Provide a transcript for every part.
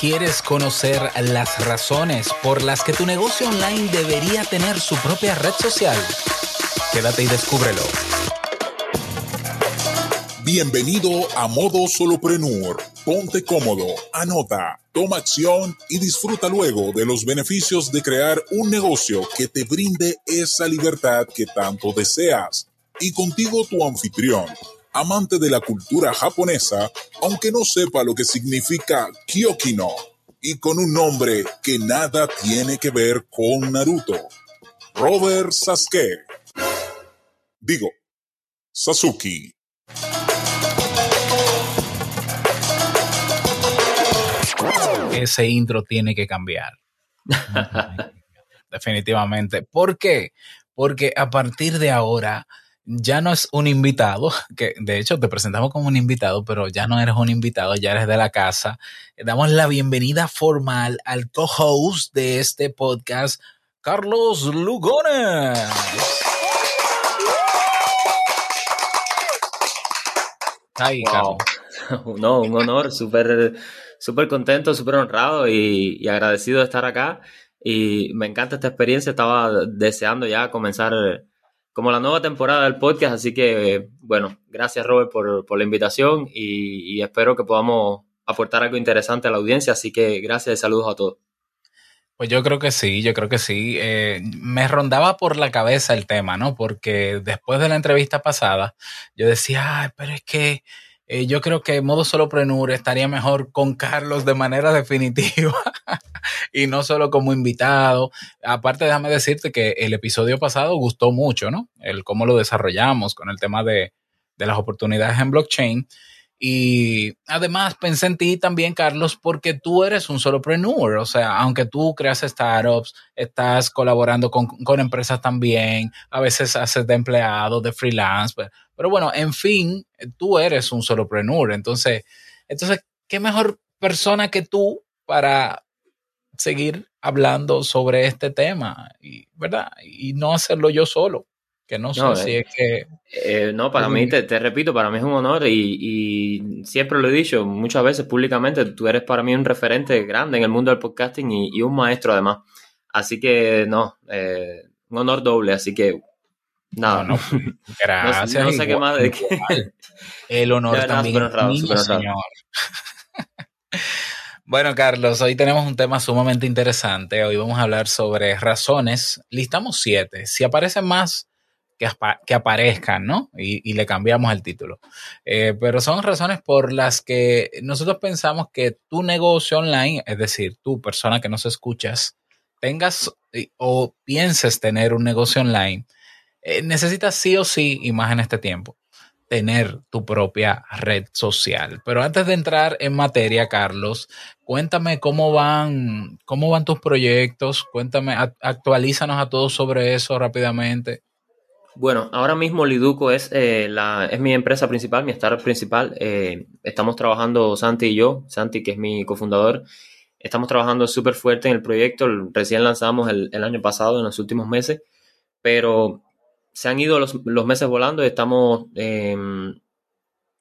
¿Quieres conocer las razones por las que tu negocio online debería tener su propia red social? Quédate y descúbrelo. Bienvenido a Modo Soloprenur. Ponte cómodo, anota, toma acción y disfruta luego de los beneficios de crear un negocio que te brinde esa libertad que tanto deseas. Y contigo tu anfitrión amante de la cultura japonesa, aunque no sepa lo que significa Kyokino, y con un nombre que nada tiene que ver con Naruto. Robert Sasuke. Digo, Sasuke. Ese intro tiene que cambiar. Definitivamente. ¿Por qué? Porque a partir de ahora ya no es un invitado, que de hecho te presentamos como un invitado, pero ya no eres un invitado, ya eres de la casa. Damos la bienvenida formal al co-host de este podcast, Carlos Lugones. Ay, Carlos. No, un honor, súper súper contento, súper honrado y, y agradecido de estar acá. Y me encanta esta experiencia, estaba deseando ya comenzar como la nueva temporada del podcast. Así que, bueno, gracias Robert por, la invitación y, espero que podamos aportar algo interesante a la audiencia. Así que gracias y saludos a todos. Pues yo creo que sí, yo creo que sí. Eh, me rondaba por la cabeza el tema, ¿no? Porque después de la entrevista pasada, yo decía, ay, pero es que eh, yo creo que modo soloprenur estaría mejor con Carlos de manera definitiva y no solo como invitado. Aparte, déjame decirte que el episodio pasado gustó mucho, ¿no? El cómo lo desarrollamos con el tema de, de las oportunidades en blockchain. Y además pensé en ti también, Carlos, porque tú eres un solopreneur. O sea, aunque tú creas startups, estás colaborando con, con empresas también, a veces haces de empleado, de freelance. Pero, pero, bueno, en fin, tú eres un solopreneur. Entonces, entonces, ¿qué mejor persona que tú para seguir hablando sobre este tema? Y, ¿Verdad? Y no hacerlo yo solo que no, sé si eh, es que... Eh, no, para mí, te, repito, para mí es un honor y, siempre lo he dicho muchas veces públicamente, tú eres para mí un referente grande en el mundo del podcasting y, un maestro además. Así que no, eh, un honor doble, así que nada. No, gracias. no, sé qué más de que... El honor también señor. Bueno, Carlos, hoy tenemos un tema sumamente interesante. Hoy vamos a hablar sobre razones. Listamos siete. Si aparecen más, que, aparezcan, ¿no? Y, le cambiamos el título. Eh, pero son razones por las que nosotros pensamos que tu negocio online, es decir, tú, persona que nos escuchas, tengas o pienses tener un negocio online, eh, necesitas sí o sí, y más en este tiempo, tener tu propia red social. Pero antes de entrar en materia, Carlos, cuéntame cómo van, cómo van tus proyectos, cuéntame, actualízanos a todos sobre eso rápidamente. Bueno, ahora mismo Liduco es, eh, la, es mi empresa principal, mi startup principal. Eh, estamos trabajando Santi y yo, Santi que es mi cofundador, estamos trabajando súper fuerte en el proyecto. Recién lanzamos el, año pasado, en los últimos meses, pero se han ido los, meses volando y estamos em,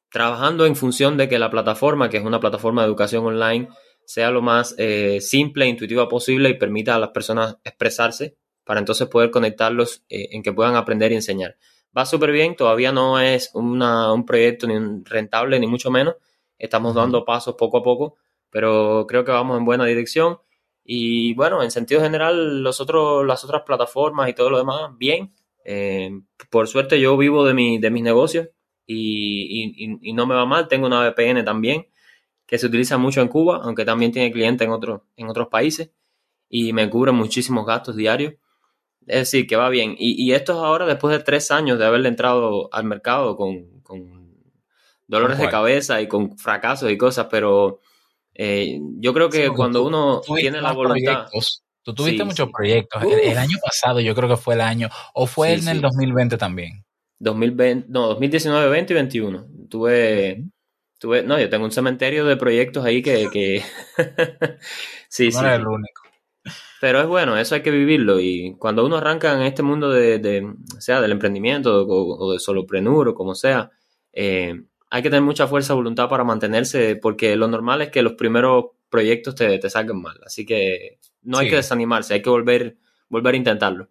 trabajando en función de que la plataforma, que es una plataforma de educación online, sea lo más eh, simple e intuitiva posible y permita a las personas expresarse para entonces poder conectarlos eh, en que puedan aprender y enseñar. Va súper bien, todavía no es un proyecto ni rentable, ni mucho menos. Estamos dando pasos poco a poco, pero creo que vamos en buena dirección. Y bueno, en sentido general, los otros, las otras plataformas y todo lo demás, bien. Eh, por suerte yo vivo de, mi, de mis negocios y, y, no me va mal. Tengo una VPN también que se utiliza mucho en Cuba, aunque también tiene clientes en, otro, en otros países y me cubre muchísimos gastos diarios. Es decir, que va bien. Y, esto es ahora después de tres años de haberle entrado al mercado con, dolores de cabeza y con fracasos y cosas, pero eh, yo creo que cuando uno tiene la voluntad... Tú tuviste muchos proyectos. El, año pasado yo creo que fue el año, o fue en el 2020 también. 2020, no, 2019, 20 y 21. Tuve, tuve, no, yo tengo un cementerio de proyectos ahí que, que... sí, no sí. el único. Pero es bueno, eso hay que vivirlo. Y cuando uno arranca en este mundo de, sea del emprendimiento o, de soloprenur o como sea, eh, hay que tener mucha fuerza de voluntad para mantenerse, porque lo normal es que los primeros proyectos te, te salgan mal. Así que no hay que desanimarse, hay que volver, volver a intentarlo.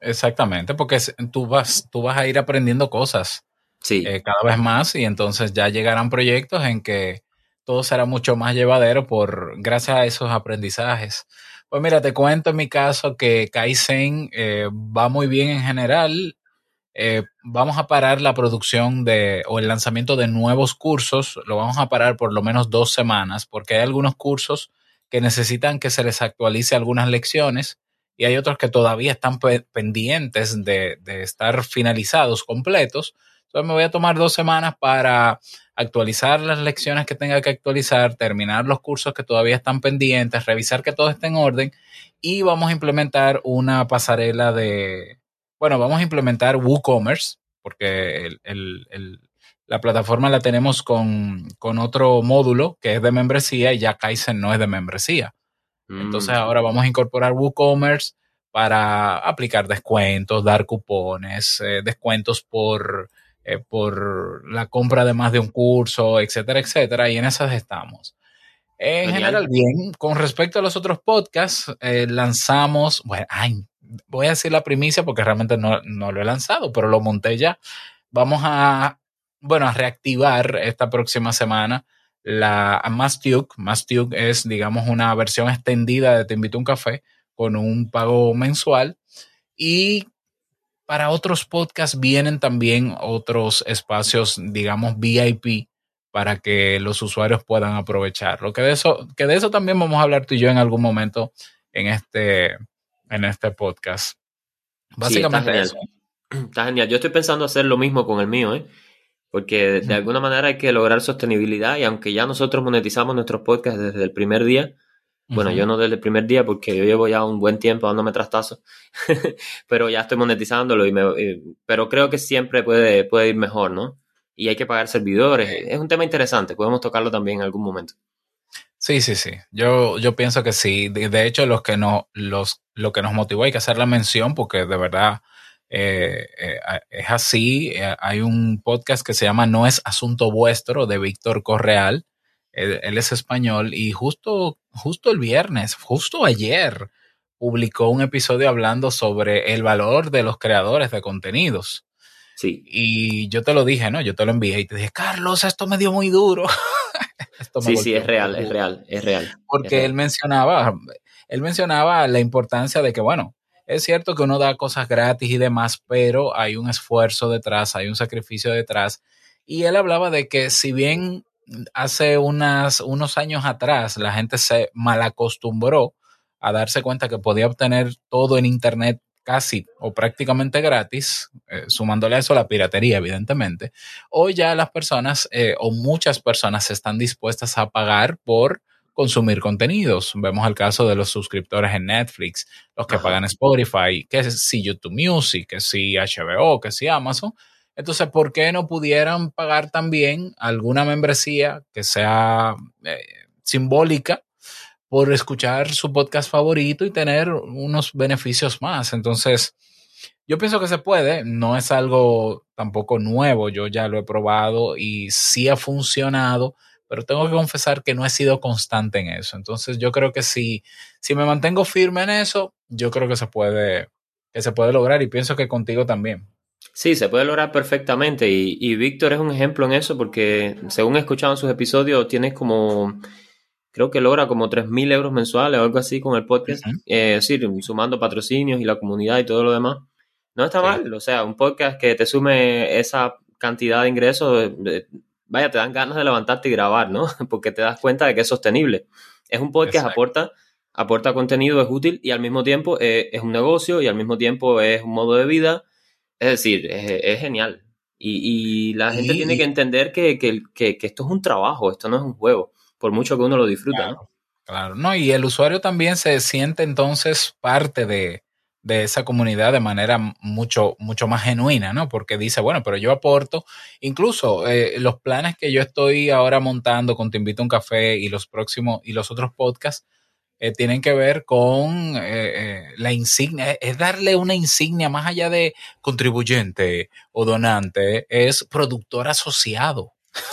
Exactamente, porque tú vas, tú vas a ir aprendiendo cosas sí. Eh, cada vez más y entonces ya llegarán proyectos en que todo será mucho más llevadero por gracias a esos aprendizajes. Pues mira, te cuento en mi caso que Kaizen eh, va muy bien en general. Eh, vamos a parar la producción de o el lanzamiento de nuevos cursos, lo vamos a parar por lo menos dos semanas, porque hay algunos cursos que necesitan que se les actualice algunas lecciones y hay otros que todavía están pendientes de, de estar finalizados, completos. Entonces me voy a tomar dos semanas para actualizar las lecciones que tenga que actualizar, terminar los cursos que todavía están pendientes, revisar que todo esté en orden y vamos a implementar una pasarela de, bueno, vamos a implementar WooCommerce porque la plataforma la tenemos con, con, otro módulo que es de membresía y ya Kaizen no es de membresía. Entonces mm. ahora vamos a incorporar WooCommerce para aplicar descuentos, dar cupones, eh, descuentos por eh, por la compra de más de un curso, etcétera, etcétera, y en esas estamos. En general, bien. Con respecto a los otros podcasts, eh, lanzamos, bueno, ay, voy a decir la primicia porque realmente no, no, lo he lanzado, pero lo monté ya. Vamos a, bueno, a reactivar esta próxima semana la Mastuke. Mastuke es, digamos, una versión extendida de Te invito a un café con un pago mensual y para otros podcasts vienen también otros espacios, digamos, VIP para que los usuarios puedan aprovechar. Lo que de eso, que de eso también vamos a hablar tú y yo en algún momento en este, en este podcast. Básicamente está eso. Está genial. Yo estoy pensando hacer lo mismo con el mío, ¿eh? Porque de alguna manera hay que lograr sostenibilidad y aunque ya nosotros monetizamos nuestros podcasts desde el primer día, bueno, yo no desde el primer día porque yo llevo ya un buen tiempo dándome trastazos, pero ya estoy monetizándolo y me, pero creo que siempre puede, puede ir mejor, ¿no? Y hay que pagar servidores. Es un tema interesante, podemos tocarlo también en algún momento. Sí, sí, sí. Yo, yo pienso que sí. De, hecho, los que no, los, lo que nos motivó hay que hacer la mención porque de verdad eh, eh, es así. Eh, hay un podcast que se llama No es Asunto Vuestro de Víctor Correal él, es español y justo, justo el viernes, justo ayer, publicó un episodio hablando sobre el valor de los creadores de contenidos. Sí. Y yo te lo dije, ¿no? Yo te lo envié y te dije, Carlos, esto me dio muy duro. sí, sí, es real, es real, es real. Porque él mencionaba, él mencionaba la importancia de que, bueno, es cierto que uno da cosas gratis y demás, pero hay un esfuerzo detrás, hay un sacrificio detrás. Y él hablaba de que si bien hace unas, unos años atrás la gente se malacostumbró a darse cuenta que podía obtener todo en Internet casi o prácticamente gratis, eh, sumándole a eso la piratería, evidentemente. Hoy ya las personas eh, o muchas personas están dispuestas a pagar por consumir contenidos. Vemos el caso de los suscriptores en Netflix, los que pagan Spotify, que si YouTube Music, que si HBO, que si Amazon entonces, ¿por qué no pudieran pagar también alguna membresía que sea eh, simbólica por escuchar su podcast favorito y tener unos beneficios más? Entonces, yo pienso que se puede, no es algo tampoco nuevo, yo ya lo he probado y sí ha funcionado, pero tengo que confesar que no he sido constante en eso. Entonces, yo creo que si, si me mantengo firme en eso, yo creo que se puede, que se puede lograr y pienso que contigo también. Sí, se puede lograr perfectamente y, Víctor es un ejemplo en eso porque según he escuchado en sus episodios tienes como, creo que logra como 3.000 euros mensuales o algo así con el podcast, es decir, sumando patrocinios y la comunidad y todo lo demás. No está mal, o sea, un podcast que te sume esa cantidad de ingresos, vaya, te dan ganas de levantarte y grabar, ¿no? Porque te das cuenta de que es sostenible. Es un podcast, aporta aporta contenido, es útil y al mismo tiempo eh, es un negocio y al mismo tiempo es un modo de vida es decir, es, genial. Y, la gente tiene que entender que, esto es un trabajo, esto no es un juego, por mucho que uno lo disfruta. Claro, claro. ¿no? y el usuario también se siente entonces parte de, esa comunidad de manera mucho, mucho más genuina, ¿no? Porque dice, bueno, pero yo aporto, incluso eh, los planes que yo estoy ahora montando con Te invito a un café y los próximos y los otros podcasts, eh, tienen que ver con eh, eh, la insignia, es darle una insignia más allá de contribuyente o donante, es productor asociado.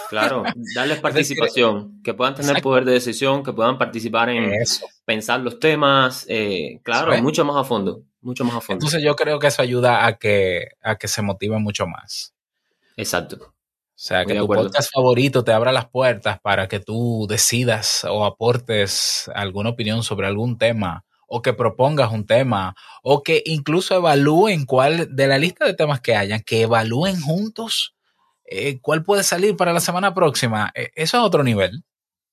Claro, darles participación, que puedan tener poder de decisión, que puedan participar en pensar los temas, eh, claro, mucho más a fondo, mucho más a fondo. Entonces yo creo que eso ayuda a que, a que se motive mucho más. Exacto. O sea, que tu podcast favorito te abra las puertas para que tú decidas o aportes alguna opinión sobre algún tema o que propongas un tema o que incluso evalúen cuál de la lista de temas que hayan, que evalúen juntos eh, cuál puede salir para la semana próxima. Eh, eso es otro nivel.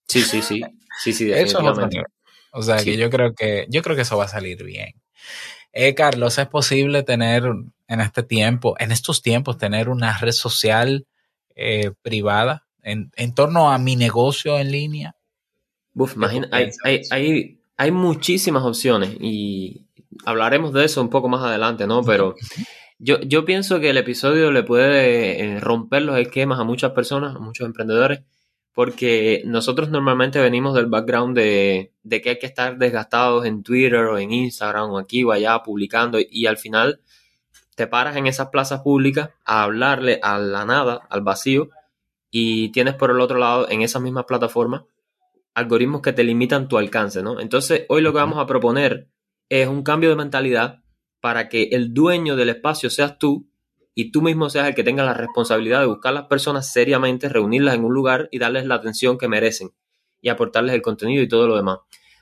Sí, sí, sí. Sí, sí, Eso es otro nivel. O sea que yo creo que yo creo que eso va a salir bien. Eh, Carlos, ¿es posible tener en este tiempo, en estos tiempos, tener una red social eh, privada en, en, torno a mi negocio en línea? Uf, imagina, hay, hay, hay, hay muchísimas opciones y hablaremos de eso un poco más adelante, ¿no? Pero yo, yo pienso que el episodio le puede eh, romper los esquemas a muchas personas, a muchos emprendedores, porque nosotros normalmente venimos del background de, de que hay que estar desgastados en Twitter o en Instagram o aquí o allá publicando y al final te paras en esas plazas públicas a hablarle a la nada, al vacío, y tienes por el otro lado en esas mismas plataformas algoritmos que te limitan tu alcance, ¿no? Entonces, hoy lo que vamos a proponer es un cambio de mentalidad para que el dueño del espacio seas tú y tú mismo seas el que tenga la responsabilidad de buscar a las personas seriamente, reunirlas en un lugar y darles la atención que merecen y aportarles el contenido y todo lo demás.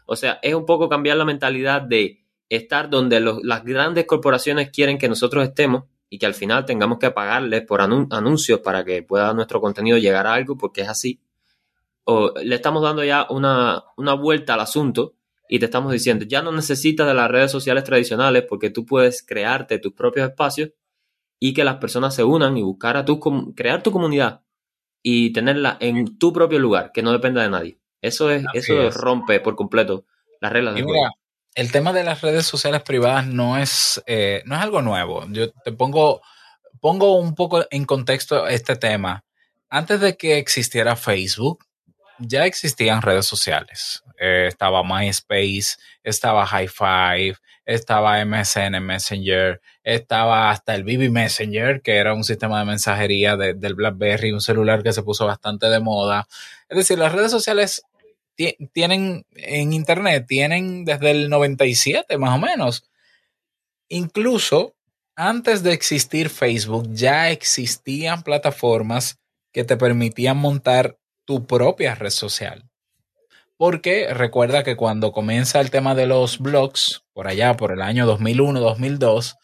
O sea, es un poco cambiar la mentalidad de estar donde las grandes corporaciones quieren que nosotros estemos y que al final tengamos que pagarles por anuncios para que pueda nuestro contenido llegar a algo, porque es así o le estamos dando ya una, vuelta al asunto y te estamos diciendo, ya no necesitas de las redes sociales tradicionales porque tú puedes crearte tus propios espacios y que las personas se unan y buscar a tu, crear tu comunidad y tenerla en tu propio lugar, que no dependa de nadie. Eso es, eso rompe por completo las reglas del juego. El tema de las redes sociales privadas no es, eh, no es algo nuevo. Yo te pongo, pongo un poco en contexto este tema. Antes de que existiera Facebook, ya existían redes sociales. Eh, estaba MySpace, estaba High Five, estaba MSN Messenger, estaba hasta el BB Messenger, que era un sistema de mensajería del BlackBerry, un celular que se puso bastante de moda. Es decir, las redes sociales tienen en Internet, tienen desde el 97 más o menos. Incluso antes de existir Facebook, ya existían plataformas que te permitían montar tu propia red social. Porque recuerda que cuando comienza el tema de los blogs, por allá, por el año 2001-2002,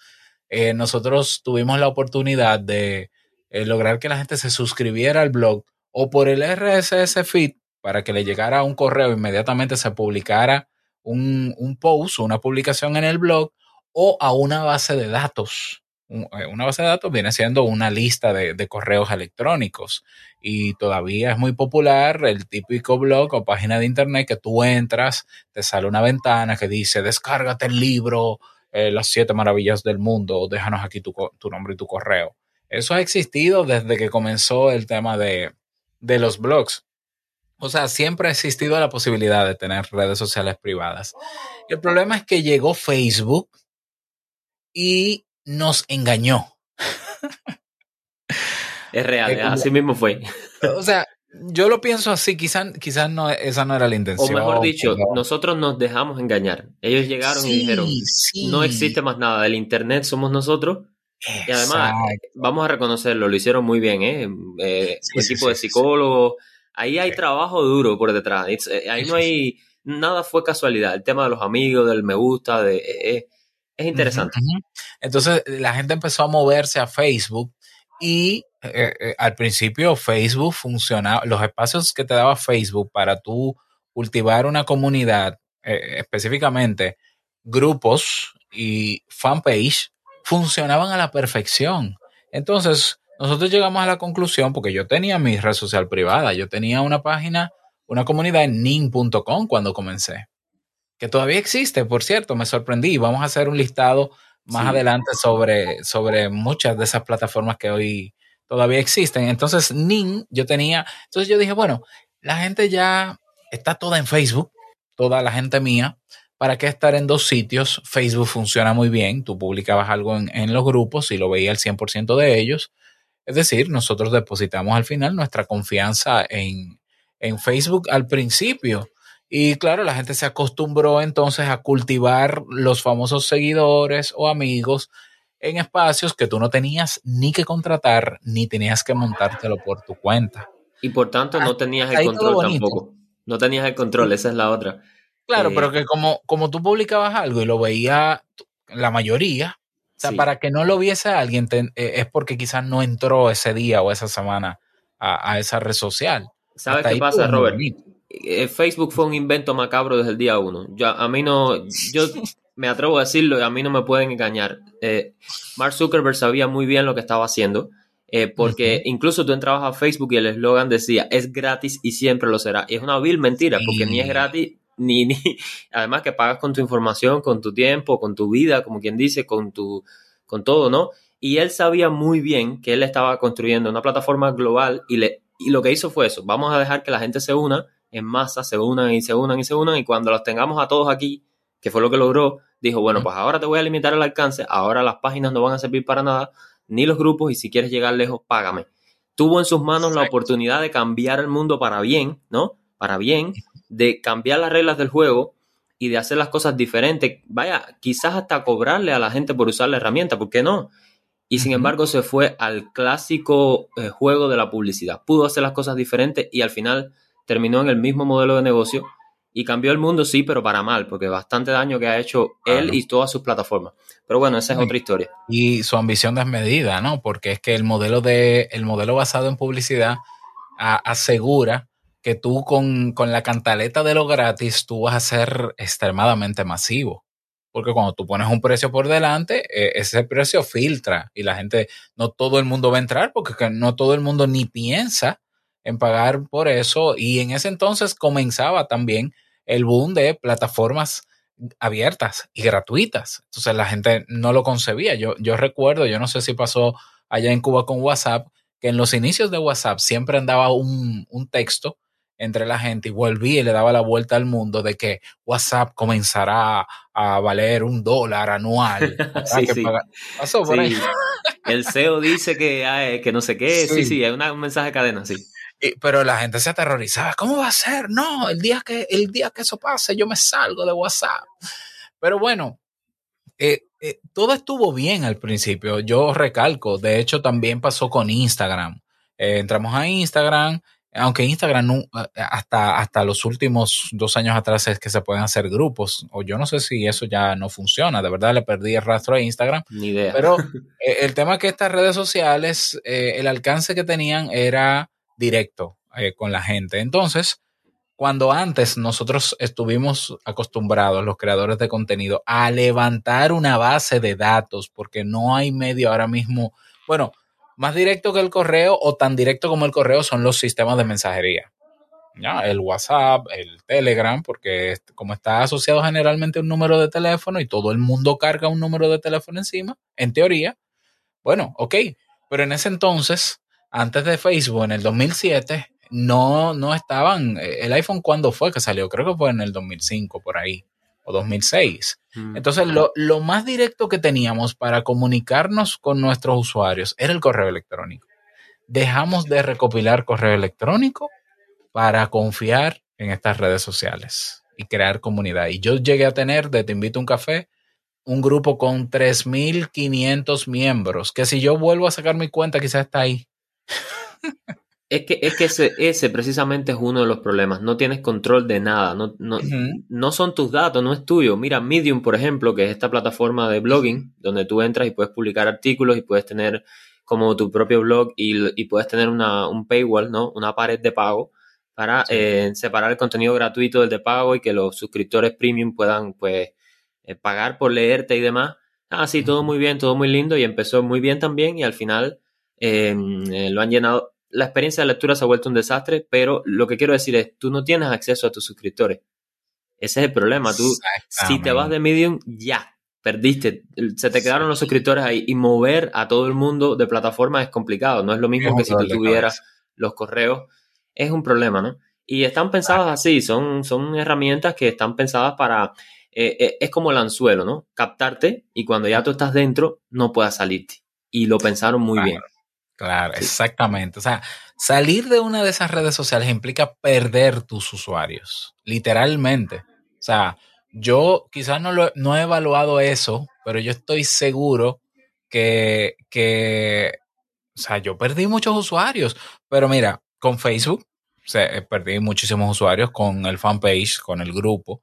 eh, nosotros tuvimos la oportunidad de eh, lograr que la gente se suscribiera al blog o por el RSS feed para que le llegara un correo inmediatamente se publicara un, un post, una publicación en el blog o a una base de datos eh, una base de datos viene siendo una lista de, correos electrónicos y todavía es muy popular el típico blog o página de internet que tú entras, te sale una ventana que dice descárgate el libro, eh, las siete maravillas del mundo, déjanos aquí tu, nombre y tu correo. Eso ha existido desde que comenzó el tema de, de los blogs. O sea, siempre ha existido la posibilidad de tener redes sociales privadas. El problema es que llegó Facebook y nos engañó. Es real, así mismo fue. O sea, yo lo pienso así, quizás quizás no, esa no era la intención. O mejor dicho, nosotros nos dejamos engañar. Ellos llegaron y dijeron, no existe más nada, del Internet somos nosotros. Y además, vamos a reconocerlo, lo hicieron muy bien, ¿eh? eh equipo de psicólogos, ahí hay trabajo duro por detrás, eh, ahí no hay, nada fue casualidad, el tema de los amigos, del me gusta, de... Eh, es interesante. Entonces la gente empezó a moverse a Facebook y eh, eh, al principio Facebook funcionaba, los espacios que te daba Facebook para tú cultivar una comunidad, eh, específicamente grupos y fanpage, funcionaban a la perfección. Entonces nosotros llegamos a la conclusión, porque yo tenía mi red social privada, yo tenía una página, una comunidad en nin.com cuando comencé que todavía existe, por cierto, me sorprendí. Vamos a hacer un listado más adelante sobre, sobre muchas de esas plataformas que hoy todavía existen. Entonces, NIN, yo tenía, entonces yo dije, bueno, la gente ya está toda en Facebook, toda la gente mía. ¿Para qué estar en dos sitios? Facebook funciona muy bien. Tú publicabas algo en, en los grupos y lo veía el 100% de ellos. Es decir, nosotros depositamos al final nuestra confianza en, en Facebook al principio. Y claro, la gente se acostumbró entonces a cultivar los famosos seguidores o amigos en espacios que tú no tenías ni que contratar ni tenías que montártelo por tu cuenta. Y por tanto no tenías el control tampoco. No tenías el control, esa es la otra. Claro, pero eh, que como, como tú publicabas algo y lo veía la mayoría, o sea, para que no lo viese alguien eh, es porque quizás no entró ese día o esa semana a, esa red social. ¿Sabes qué pasa, Robert? Eh, Facebook fue un invento macabro desde el día uno. Yo, a mí no, yo me atrevo a decirlo y a mí no me pueden engañar. Mark Zuckerberg sabía muy bien lo que estaba haciendo. porque incluso tú entrabas a Facebook y el eslogan decía es gratis y siempre lo será. Y es una vil mentira, porque ni es gratis ni, ni, además que pagas con tu información, con tu tiempo, con tu vida, como quien dice, con tu, con todo, ¿no? Y él sabía muy bien que él estaba construyendo una plataforma global y, le, y lo que hizo fue eso, vamos a dejar que la gente se una en masa, se unan y se unan y se unan y cuando los tengamos a todos aquí, que fue lo que logró, dijo, bueno, pues ahora te voy a limitar el alcance, ahora las páginas no van a servir para nada, ni los grupos y si quieres llegar lejos, págame. Tuvo en sus manos la oportunidad de cambiar el mundo para bien, ¿no? Para bien de cambiar las reglas del juego y de hacer las cosas diferentes. Vaya, quizás hasta cobrarle a la gente por usar la herramienta, ¿por qué no? Y sin embargo se fue al clásico eh, juego de la publicidad. Pudo hacer las cosas diferentes y al final terminó en el mismo modelo de negocio y cambió el mundo, sí, pero para mal, porque bastante daño que ha hecho él y todas sus plataformas. Pero bueno, esa es otra historia. Y su ambición desmedida, ¿no? Porque es que el modelo de el modelo basado en publicidad asegura que tú con, la cantaleta de lo gratis, tú vas a ser extremadamente masivo. Porque cuando tú pones un precio por delante, eh, ese precio filtra y la gente, no todo el mundo va a entrar porque no todo el mundo ni piensa en pagar por eso. Y en ese entonces comenzaba también el boom de plataformas abiertas y gratuitas. Entonces la gente no lo concebía. Yo, yo recuerdo, yo no sé si pasó allá en Cuba con WhatsApp, que en los inicios de WhatsApp siempre andaba un, un texto entre la gente y volví y le daba la vuelta al mundo de que WhatsApp comenzará a valer un dólar anual. sí, sí. Pasó por ahí. El CEO dice que, que no sé qué. Sí, sí, hay un mensaje de cadena, sí. pero la gente se aterrorizaba. ¿Cómo va a ser? No, el día que, el día que eso pase, yo me salgo de WhatsApp. Pero bueno, eh, eh, todo estuvo bien al principio. Yo recalco. De hecho, también pasó con Instagram. Eh, entramos a Instagram aunque Instagram no, hasta, hasta los últimos dos años atrás es que se pueden hacer grupos, o yo no sé si eso ya no funciona, de verdad le perdí el rastro a Instagram. Ni idea. Pero eh, el tema es que estas redes sociales, eh, el alcance que tenían era directo eh, con la gente. Entonces, cuando antes nosotros estuvimos acostumbrados, los creadores de contenido, a levantar una base de datos, porque no hay medio ahora mismo, bueno, más directo que el correo o tan directo como el correo son los sistemas de mensajería. ¿Ya? El WhatsApp, el Telegram, porque como está asociado generalmente a un número de teléfono y todo el mundo carga un número de teléfono encima, en teoría, bueno, ok, pero en ese entonces, antes de Facebook, en el 2007, no, no estaban, eh, el iPhone cuándo fue que salió, creo que fue en el 2005, por ahí o 2006. Mm. Entonces, lo, lo, más directo que teníamos para comunicarnos con nuestros usuarios era el correo electrónico. Dejamos de recopilar correo electrónico para confiar en estas redes sociales y crear comunidad. Y yo llegué a tener de Te invito a un café un grupo con 3.500 miembros, que si yo vuelvo a sacar mi cuenta, quizás está ahí. Es que, es que ese, ese, precisamente es uno de los problemas. No tienes control de nada. No, no, no, son tus datos, no es tuyo. Mira, Medium, por ejemplo, que es esta plataforma de blogging, donde tú entras y puedes publicar artículos y puedes tener como tu propio blog y, y puedes tener una, un paywall, ¿no? Una pared de pago para eh, separar el contenido gratuito del de pago y que los suscriptores premium puedan, pues, eh, pagar por leerte y demás. Ah, sí, todo muy bien, todo muy lindo y empezó muy bien también y al final eh, lo han llenado la experiencia de lectura se ha vuelto un desastre, pero lo que quiero decir es, tú no tienes acceso a tus suscriptores. Ese es el problema. Tú, si te vas de Medium, ya, perdiste. Se te quedaron los suscriptores ahí. Y mover a todo el mundo de plataforma es complicado. No es lo mismo que si tú tuvieras los correos. Es un problema, ¿no? Y están pensadas así. Son, son herramientas que están pensadas para... Eh, eh, es como el anzuelo, ¿no? Captarte y cuando ya tú estás dentro, no puedas salirte. Y lo pensaron muy bien. Claro, exactamente. O sea, salir de una de esas redes sociales implica perder tus usuarios, literalmente. O sea, yo quizás no, lo, no he evaluado eso, pero yo estoy seguro que, que, o sea, yo perdí muchos usuarios. Pero mira, con Facebook, o sea, perdí muchísimos usuarios con el fanpage, con el grupo,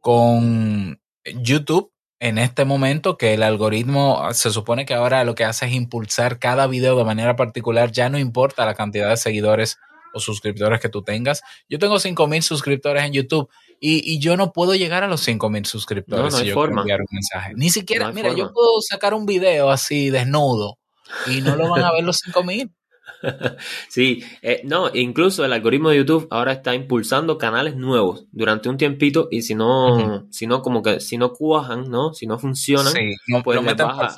con YouTube en este momento que el algoritmo se supone que ahora lo que hace es impulsar cada video de manera particular, ya no importa la cantidad de seguidores o suscriptores que tú tengas. Yo tengo 5000 suscriptores en YouTube y, yo no puedo llegar a los 5000 suscriptores si yo enviar un mensaje. Ni siquiera, mira, yo puedo sacar un video así desnudo y no lo van a ver los 5000. sí, eh, no, incluso el algoritmo de YouTube ahora está impulsando canales nuevos durante un tiempito y si no, si no como que si no cuajan, ¿no? Si no funcionan, pues les baja,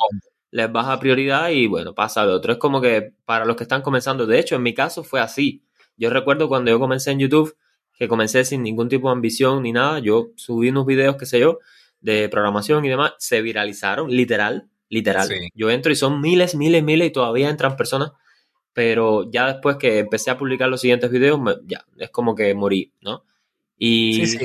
les baja prioridad y bueno, pasa lo otro. Es como que para los que están comenzando, de hecho, en mi caso fue así. Yo recuerdo cuando yo comencé en YouTube, que comencé sin ningún tipo de ambición ni nada, yo subí unos videos, qué sé yo, de programación y demás, se viralizaron, literal, literal. Yo entro y son miles, miles, miles y todavía entran personas pero ya después que empecé a publicar los siguientes videos, ya, es como que morí, ¿no? Y es,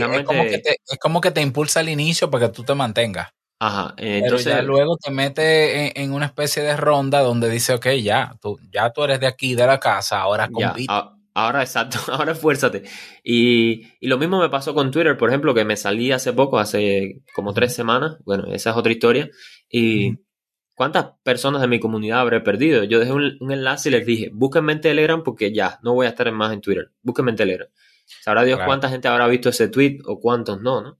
como que te, impulsa al inicio para que tú te mantengas. Ajá, entonces... Pero ya luego te mete en, una especie de ronda donde dice, ok, ya, tú, ya tú eres de aquí, de la casa, ahora compite. ahora, exacto, ahora esfuérzate. Y, y, lo mismo me pasó con Twitter, por ejemplo, que me salí hace poco, hace como tres semanas, bueno, esa es otra historia, y... ¿Cuántas personas de mi comunidad habré perdido? Yo dejé un, enlace y les dije, búsquenme en Telegram porque ya, no voy a estar más en Twitter. Búsquenme en Telegram. Sabrá Dios cuánta gente habrá visto ese tweet o cuántos no, ¿no?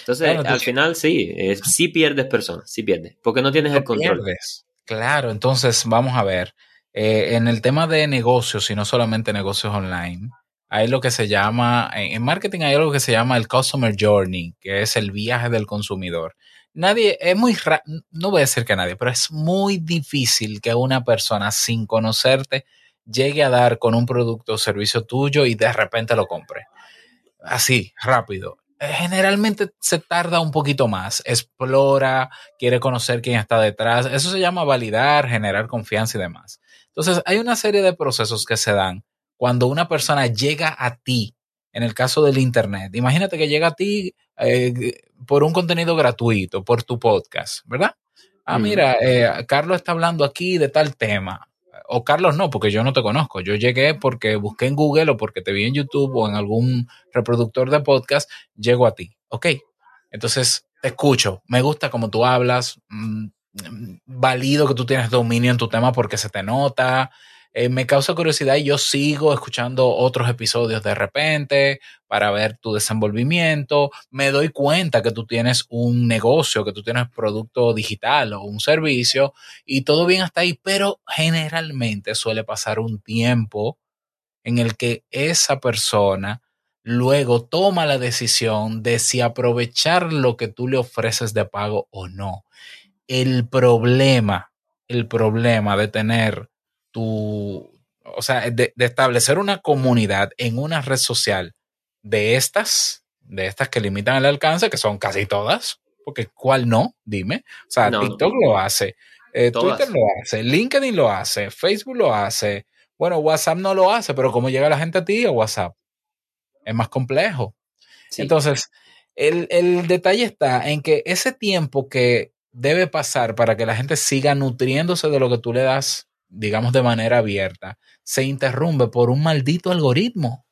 Entonces, al final sí, sí pierdes personas, sí pierdes, porque no tienes el control. Pierdes. Claro, entonces vamos a ver. Eh, en el tema de negocios y no solamente negocios online, hay lo que se llama, en marketing hay algo que se llama el Customer Journey, que es el viaje del consumidor nadie, es muy, no voy a decir que nadie, pero es muy difícil que una persona sin conocerte llegue a dar con un producto o servicio tuyo y de repente lo compre. Así, rápido. Eh, generalmente se tarda un poquito más, explora, quiere conocer quién está detrás. Eso se llama validar, generar confianza y demás. Entonces, hay una serie de procesos que se dan cuando una persona llega a ti en el caso del Internet. Imagínate que llega a ti eh, por un contenido gratuito, por tu podcast, ¿verdad? Ah, mira, eh, Carlos está hablando aquí de tal tema. O Carlos no, porque yo no te conozco. Yo llegué porque busqué en Google o porque te vi en YouTube o en algún reproductor de podcast, llego a ti. Ok. Entonces, te escucho. Me gusta cómo tú hablas. Mm, mm, valido que tú tienes dominio en tu tema porque se te nota. Eh, me causa curiosidad y yo sigo escuchando otros episodios de repente para ver tu desenvolvimiento. Me doy cuenta que tú tienes un negocio, que tú tienes producto digital o un servicio y todo bien hasta ahí, pero generalmente suele pasar un tiempo en el que esa persona luego toma la decisión de si aprovechar lo que tú le ofreces de pago o no. El problema, el problema de tener o sea, de, establecer una comunidad en una red social de estas, de estas que limitan el alcance, que son casi todas, porque ¿cuál no? Dime. O sea, TikTok lo hace, eh, Twitter lo hace, LinkedIn lo hace, Facebook lo hace. Bueno, WhatsApp no lo hace, pero ¿cómo llega la gente a ti a WhatsApp? Es más complejo. Entonces, el, el detalle está en que ese tiempo que debe pasar para que la gente siga nutriéndose de lo que tú le das digamos de manera abierta, se interrumpe por un maldito algoritmo.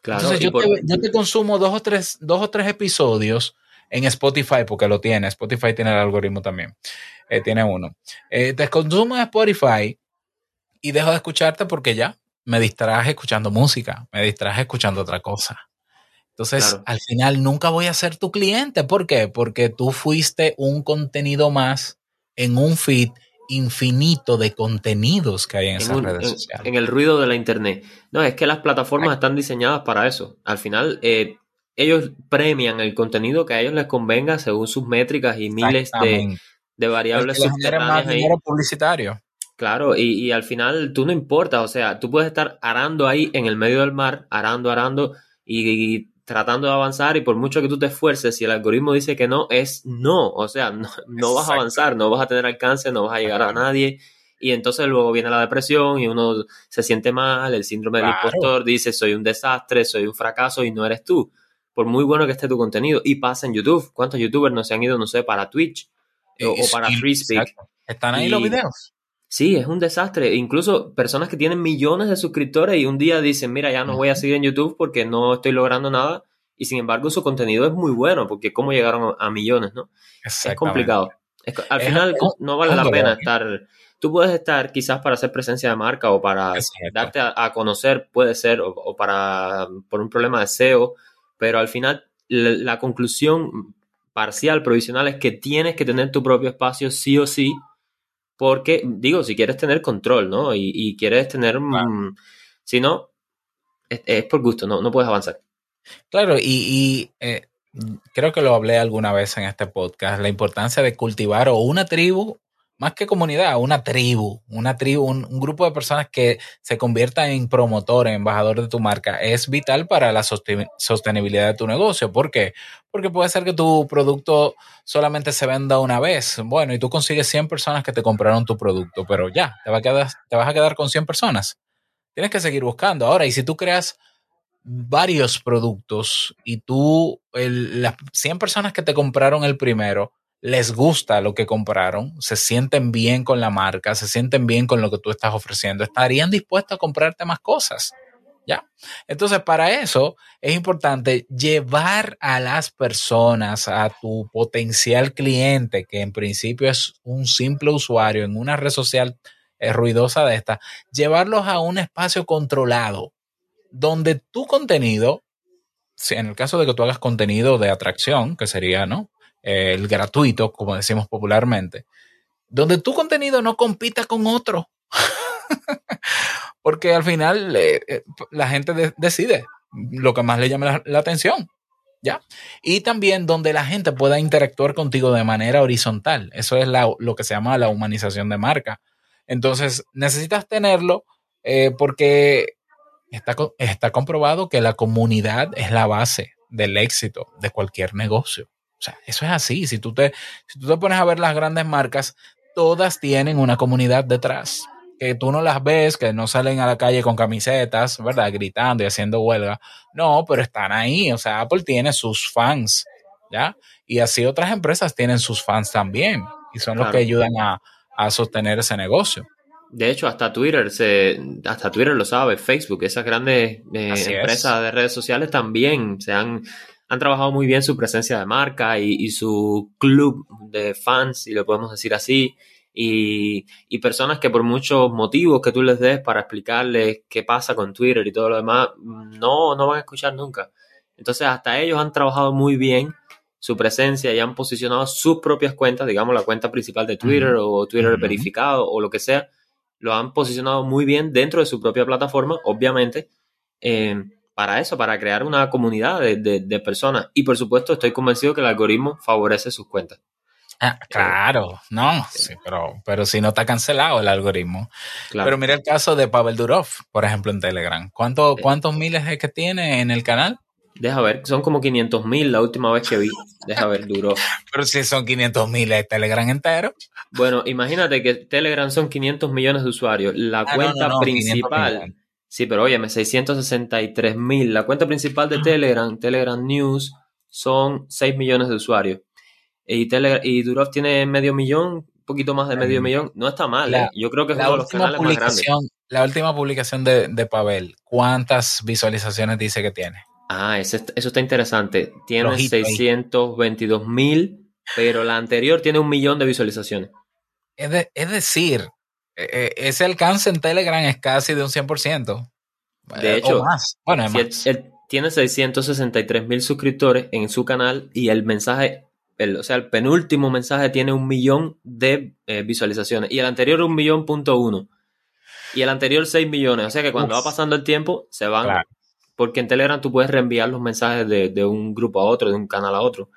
Claro, Entonces yo, te, consumo dos o, tres, dos o tres episodios en Spotify, porque lo tiene, Spotify tiene el algoritmo también, eh, tiene uno. Eh, te consumo en Spotify y dejo de escucharte porque ya me distraje escuchando música, me distraje escuchando otra cosa. Entonces, al final nunca voy a ser tu cliente. ¿Por qué? Porque tú fuiste un contenido más en un feed infinito de contenidos que hay en, esas redes sociales. En el ruido de la Internet. No, es que las plataformas están diseñadas para eso. Al final, eh, ellos premian el contenido que a ellos les convenga según sus métricas y miles de, de variables dinero publicitario. Claro, y, y, al final tú no importa, o sea, tú puedes estar arando ahí en el medio del mar, arando, arando, y tratando de avanzar y por mucho que tú te esfuerces, si el algoritmo dice que no, es no. O sea, no, vas a avanzar, no vas a tener alcance, no vas a llegar a nadie. Y entonces luego viene la depresión y uno se siente mal, el síndrome del Claro. impostor dice soy un desastre, soy un fracaso y no eres tú. Por muy bueno que esté tu contenido. Y pasa en YouTube. ¿Cuántos youtubers no se han ido, no sé, para Twitch? O, o para FreeSpeak. Están ahí Y- los videos. Sí, es un desastre. Incluso personas que tienen millones de suscriptores y un día dicen, mira, ya no voy a seguir en YouTube porque no estoy logrando nada. Y sin embargo, su contenido es muy bueno porque cómo llegaron a millones, ¿no? Es complicado. Es al Es final no vale la pena estar... Tú puedes estar quizás para hacer presencia de marca o para Exacto. darte a, a conocer, puede ser, o, o para por un problema de SEO, pero al final la, la conclusión parcial, provisional, es que tienes que tener tu propio espacio sí o sí, porque, digo, si quieres tener control, ¿no? Y, y quieres tener... mm, si no, es, es por gusto, no, no puedes avanzar. Claro, y, y, eh, creo que lo hablé alguna vez en este podcast, la importancia de cultivar o una tribu, más que comunidad, una tribu, una tribu, un, grupo de personas que se convierta en promotor, en embajador de tu marca, es vital para la soste- sostenibilidad de tu negocio. ¿Por qué? Porque puede ser que tu producto solamente se venda una vez. Bueno, y tú consigues 100 personas que te compraron tu producto, pero ya, te, vas a quedar con 100 personas. Tienes que seguir buscando. Ahora, y si tú creas varios productos y tú, las 100 personas que te compraron el primero, les gusta lo que compraron, se sienten bien con la marca, se sienten bien con lo que tú estás ofreciendo, estarían dispuestos a comprarte más cosas. ¿Ya? Entonces, para eso es importante llevar a las personas, a tu potencial cliente, que en principio es un simple usuario en una red social eh, ruidosa de esta, llevarlos a un espacio controlado, donde tu contenido, en el caso de que tú hagas contenido de atracción, que sería, ¿no? El gratuito, como decimos popularmente, donde tu contenido no compita con otro. Porque al final eh, eh, la gente de- decide lo que más le llame la, atención. ¿Ya? Y también donde la gente pueda interactuar contigo de manera horizontal. Eso es lo que se llama la humanización de marca. Entonces, necesitas tenerlo eh, porque está, está comprobado que la comunidad es la base del éxito de cualquier negocio. O sea, eso es así. Si tú te, si tú te pones a ver las grandes marcas, todas tienen una comunidad detrás. Que tú no las ves, que no salen a la calle con camisetas, ¿verdad? Gritando y haciendo huelga. No, pero están ahí. O sea, Apple tiene sus fans, ¿ya? Y así otras empresas tienen sus fans también. Y son los que ayudan a, a sostener ese negocio. De hecho, hasta Twitter se, hasta Twitter lo sabe, Facebook, esas grandes eh, es. empresas de redes sociales también se han, han trabajado muy bien su presencia de marca y, y su club de fans, si lo podemos decir así, y, y personas que por muchos motivos que tú les des para explicarles qué pasa con Twitter y todo lo demás, no, no van a escuchar nunca. Entonces, hasta ellos han trabajado muy bien su presencia y han posicionado sus propias cuentas, digamos la cuenta principal de Twitter o Twitter verificado o lo que sea, lo han posicionado muy bien dentro de su propia plataforma, obviamente, eh, para eso, para crear una comunidad de, de- de personas. Y por supuesto, estoy convencido que el algoritmo favorece sus cuentas. Ah, claro, no, sí, pero, pero si no está cancelado el algoritmo. Claro. Pero mira el caso de Pavel Durov, por ejemplo, en Telegram. ¿Cuánto. ¿Cuántos miles es que tiene en el canal? Deja ver, son como 500 mil la última vez que vi. Deja ver, duró. Pero si son 500 mil, es Telegram entero. Bueno, imagínate que Telegram son 500 millones de usuarios. La Ah, cuenta no, no, 500 principal. Sí, pero óyeme, 663 mil. La cuenta principal de Telegram, Telegram News, son 6 millones de usuarios. Y, Tele, y Durov tiene medio millón, un poquito más de medio Mm. millón. No está mal, La- ¿eh? Yo creo que es La uno de los última, canales más grandes. la última publicación de, de Pavel, ¿cuántas visualizaciones dice que tiene? Ah, está- eso está interesante. Tiene Flojito ahí. 622 mil, pero la anterior tiene un millón de visualizaciones. Es, de- es decir, ese alcance en Telegram es casi de un 100%. De Eh, hecho, o más. Bueno, Si él, tiene 663 mil suscriptores en su canal y el mensaje, el- o sea, el penúltimo mensaje tiene un millón de eh, visualizaciones y el anterior un millón punto uno y el anterior 6 millones. O sea que cuando Uf. va pasando el tiempo se van, Claro. porque en Telegram tú puedes reenviar los mensajes de, de un grupo a otro, de un canal a otro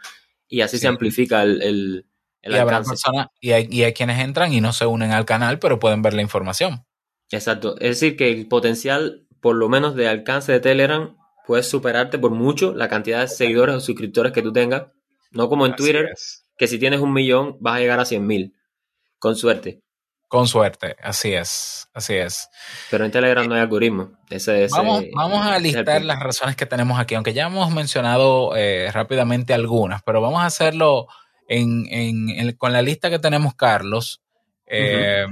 y así Sí. se amplifica el, el, el y habrá alcance. personas, y hay, y hay quienes entran y no se unen al canal, pero pueden ver la información. Exacto. Es decir, que el potencial, por lo menos de alcance de Telegram, puede superarte por mucho la cantidad de seguidores o suscriptores que tú tengas. No como en Así Twitter, es. que si tienes un millón vas a llegar a 100 mil. Con suerte. Con suerte, así es, así es. Pero en Telegram no hay algoritmo. Ese, vamos, vamos a listar las razones que tenemos aquí, aunque ya hemos mencionado eh, rápidamente algunas, pero vamos a hacerlo en, con la lista que tenemos, Carlos, eh,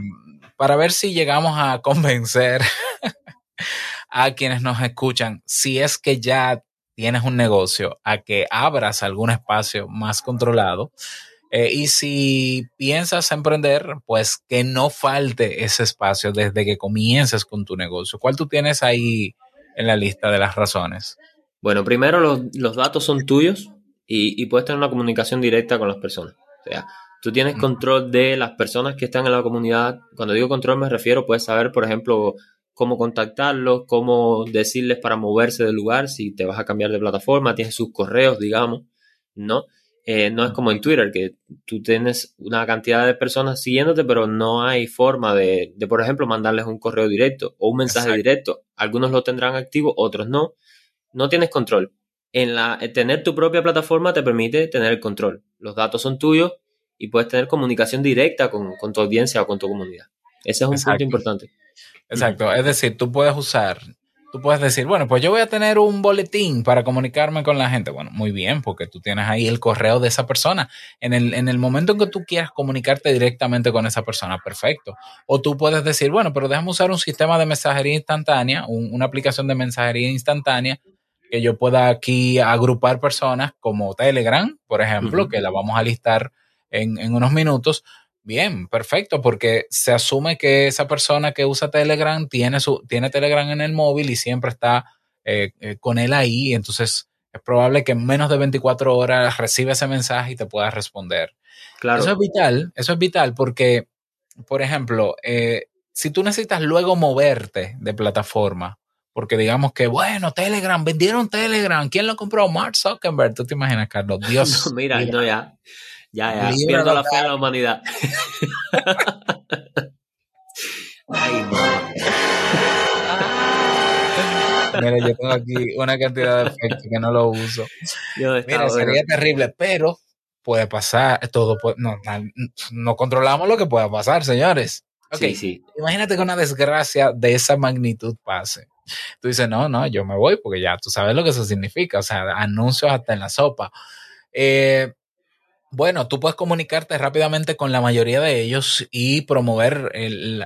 para ver si llegamos a convencer a quienes nos escuchan, si es que ya tienes un negocio, a que abras algún espacio más controlado. Eh, y si piensas emprender, pues que no falte ese espacio desde que comiences con tu negocio. ¿Cuál tú tienes ahí en la lista de las razones? Bueno, primero los, datos son tuyos y, puedes tener una comunicación directa con las personas. O sea, tú tienes control de las personas que están en la comunidad. Cuando digo control me refiero, puedes saber, por ejemplo, cómo contactarlos, cómo decirles para moverse del lugar, si te vas a cambiar de plataforma, tienes sus correos, digamos, ¿no? Eh, no es como en Twitter, que tú tienes una cantidad de personas siguiéndote, pero no hay forma de, de por ejemplo, mandarles un correo directo o un mensaje directo. Algunos lo tendrán activo, otros no. No tienes control. En la, tener tu propia plataforma te permite tener el control. Los datos son tuyos y puedes tener comunicación directa con, con tu audiencia o con tu comunidad. Ese es un punto importante. Exacto. Es decir, tú puedes usar, tú puedes decir, bueno, pues yo voy a tener un boletín para comunicarme con la gente. Bueno, muy bien, porque tú tienes ahí el correo de esa persona. En el, en el momento en que tú quieras comunicarte directamente con esa persona, perfecto. O tú puedes decir, bueno, pero déjame usar un sistema de mensajería instantánea, una aplicación de mensajería instantánea que yo pueda aquí agrupar personas como Telegram, por ejemplo, que la vamos a listar en, en unos minutos Bien, perfecto, porque se asume que esa persona que usa Telegram tiene, su, tiene Telegram en el móvil y siempre está eh, eh, con él ahí. Entonces, es probable que en menos de 24 horas reciba ese mensaje y te pueda responder. Claro. Eso es vital, eso es vital porque, por ejemplo, eh, si tú necesitas luego moverte de plataforma, porque digamos que, bueno, Telegram, vendieron Telegram, ¿quién lo compró? Mark Zuckerberg, tú te imaginas, Carlos, Dios. mira, mira, no, ya. Ya, ya, pierdo la fe en la humanidad. Ay, no. Mira, yo tengo aquí una cantidad de efectos que no lo uso. Mira, sería terrible, pero puede pasar, todo no, no, controlamos lo que pueda pasar, señores. Sí, sí. Imagínate que una desgracia de esa magnitud pase. Tú dices, no, no, yo me voy porque ya tú sabes lo que eso significa, o sea, anuncios hasta en la sopa. Eh, bueno, tú puedes comunicarte rápidamente con la mayoría de ellos y promover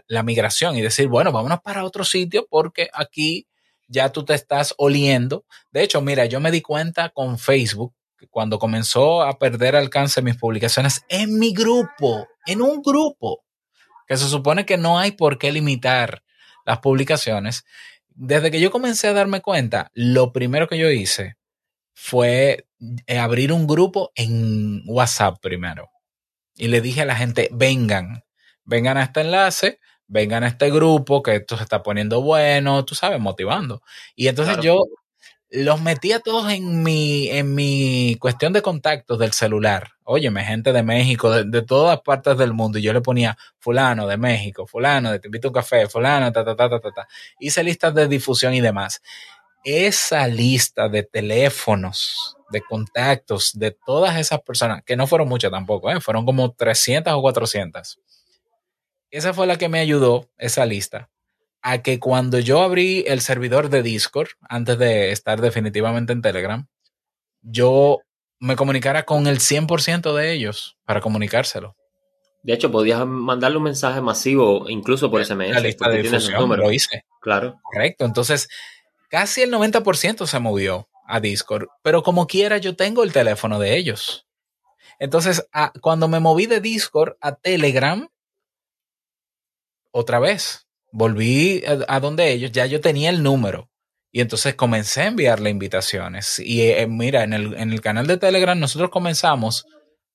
la migración y decir, bueno, vámonos para otro sitio porque aquí ya tú te estás oliendo. De hecho, mira, yo me di cuenta con Facebook cuando comenzó a perder alcance mis publicaciones en mi grupo, en un grupo, que se supone que no hay por qué limitar las publicaciones. Desde que yo comencé a darme cuenta, lo primero que yo hice fue eh, abrir un grupo en WhatsApp primero. Y le dije a la gente, vengan, vengan a este enlace, vengan a este grupo, que esto se está poniendo bueno, tú sabes, motivando. Y entonces yo los metí a todos en mi, en mi cuestión de contactos del celular. Óyeme, gente de México, de, todas partes del mundo. Y yo le ponía fulano de México, fulano de te invito un café, fulano, ta, ta, ta, ta, ta, ta. Hice listas de difusión y demás esa lista de teléfonos, de contactos de todas esas personas, que no fueron muchas tampoco, ¿eh? fueron como 300 o 400. Esa fue la que me ayudó, esa lista, a que cuando yo abrí el servidor de Discord, antes de estar definitivamente en Telegram, yo me comunicara con el 100% de ellos para comunicárselo. De hecho, podías mandarle un mensaje masivo, incluso por SMS. La lista de difusión, lo hice. Claro. Correcto. Entonces, casi el 90% se movió a Discord, pero como quiera yo tengo el teléfono de ellos. Entonces, cuando me moví de Discord a Telegram, otra vez, volví a, donde ellos, ya yo tenía el número. Y entonces comencé a enviarle invitaciones. Y eh, mira, en el, en el canal de Telegram nosotros comenzamos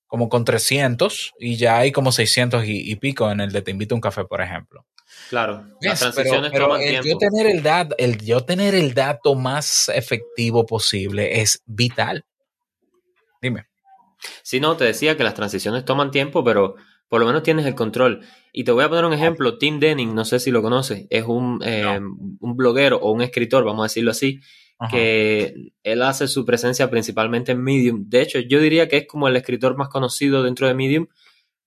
como con 300 y ya hay como 600 y, y pico en el de Te invito a un café, por ejemplo. Claro, las transiciones pero, el Yo tener el, dato, el yo tener el dato más efectivo posible es vital. Dime. Sí, no, te decía que las transiciones toman tiempo, pero por lo menos tienes el control. Y te voy a poner un ejemplo. Tim Denning, no sé si lo conoces, es un, eh, un bloguero o un escritor, vamos a decirlo así, que él hace su presencia principalmente en Medium. De hecho, yo diría que es como el escritor más conocido dentro de Medium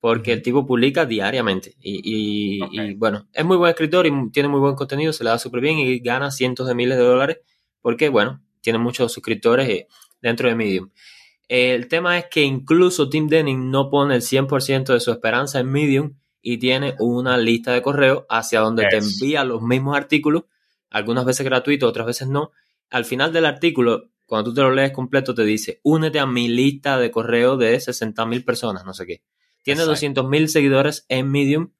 porque el tipo publica diariamente. Y, bueno, es muy buen escritor y tiene muy buen contenido, se le da súper bien y gana cientos de miles de dólares porque, bueno, tiene muchos suscriptores eh, dentro de Medium. El tema es que incluso Tim Denning no pone el 100% de su esperanza en Medium y tiene una lista de correo hacia donde te envía los mismos artículos, algunas veces gratuitos, otras veces no. Al final del artículo, cuando tú te lo lees completo, te dice, únete a mi lista de correo de 60 mil personas, no sé qué. Tiene 200 mil seguidores en Medium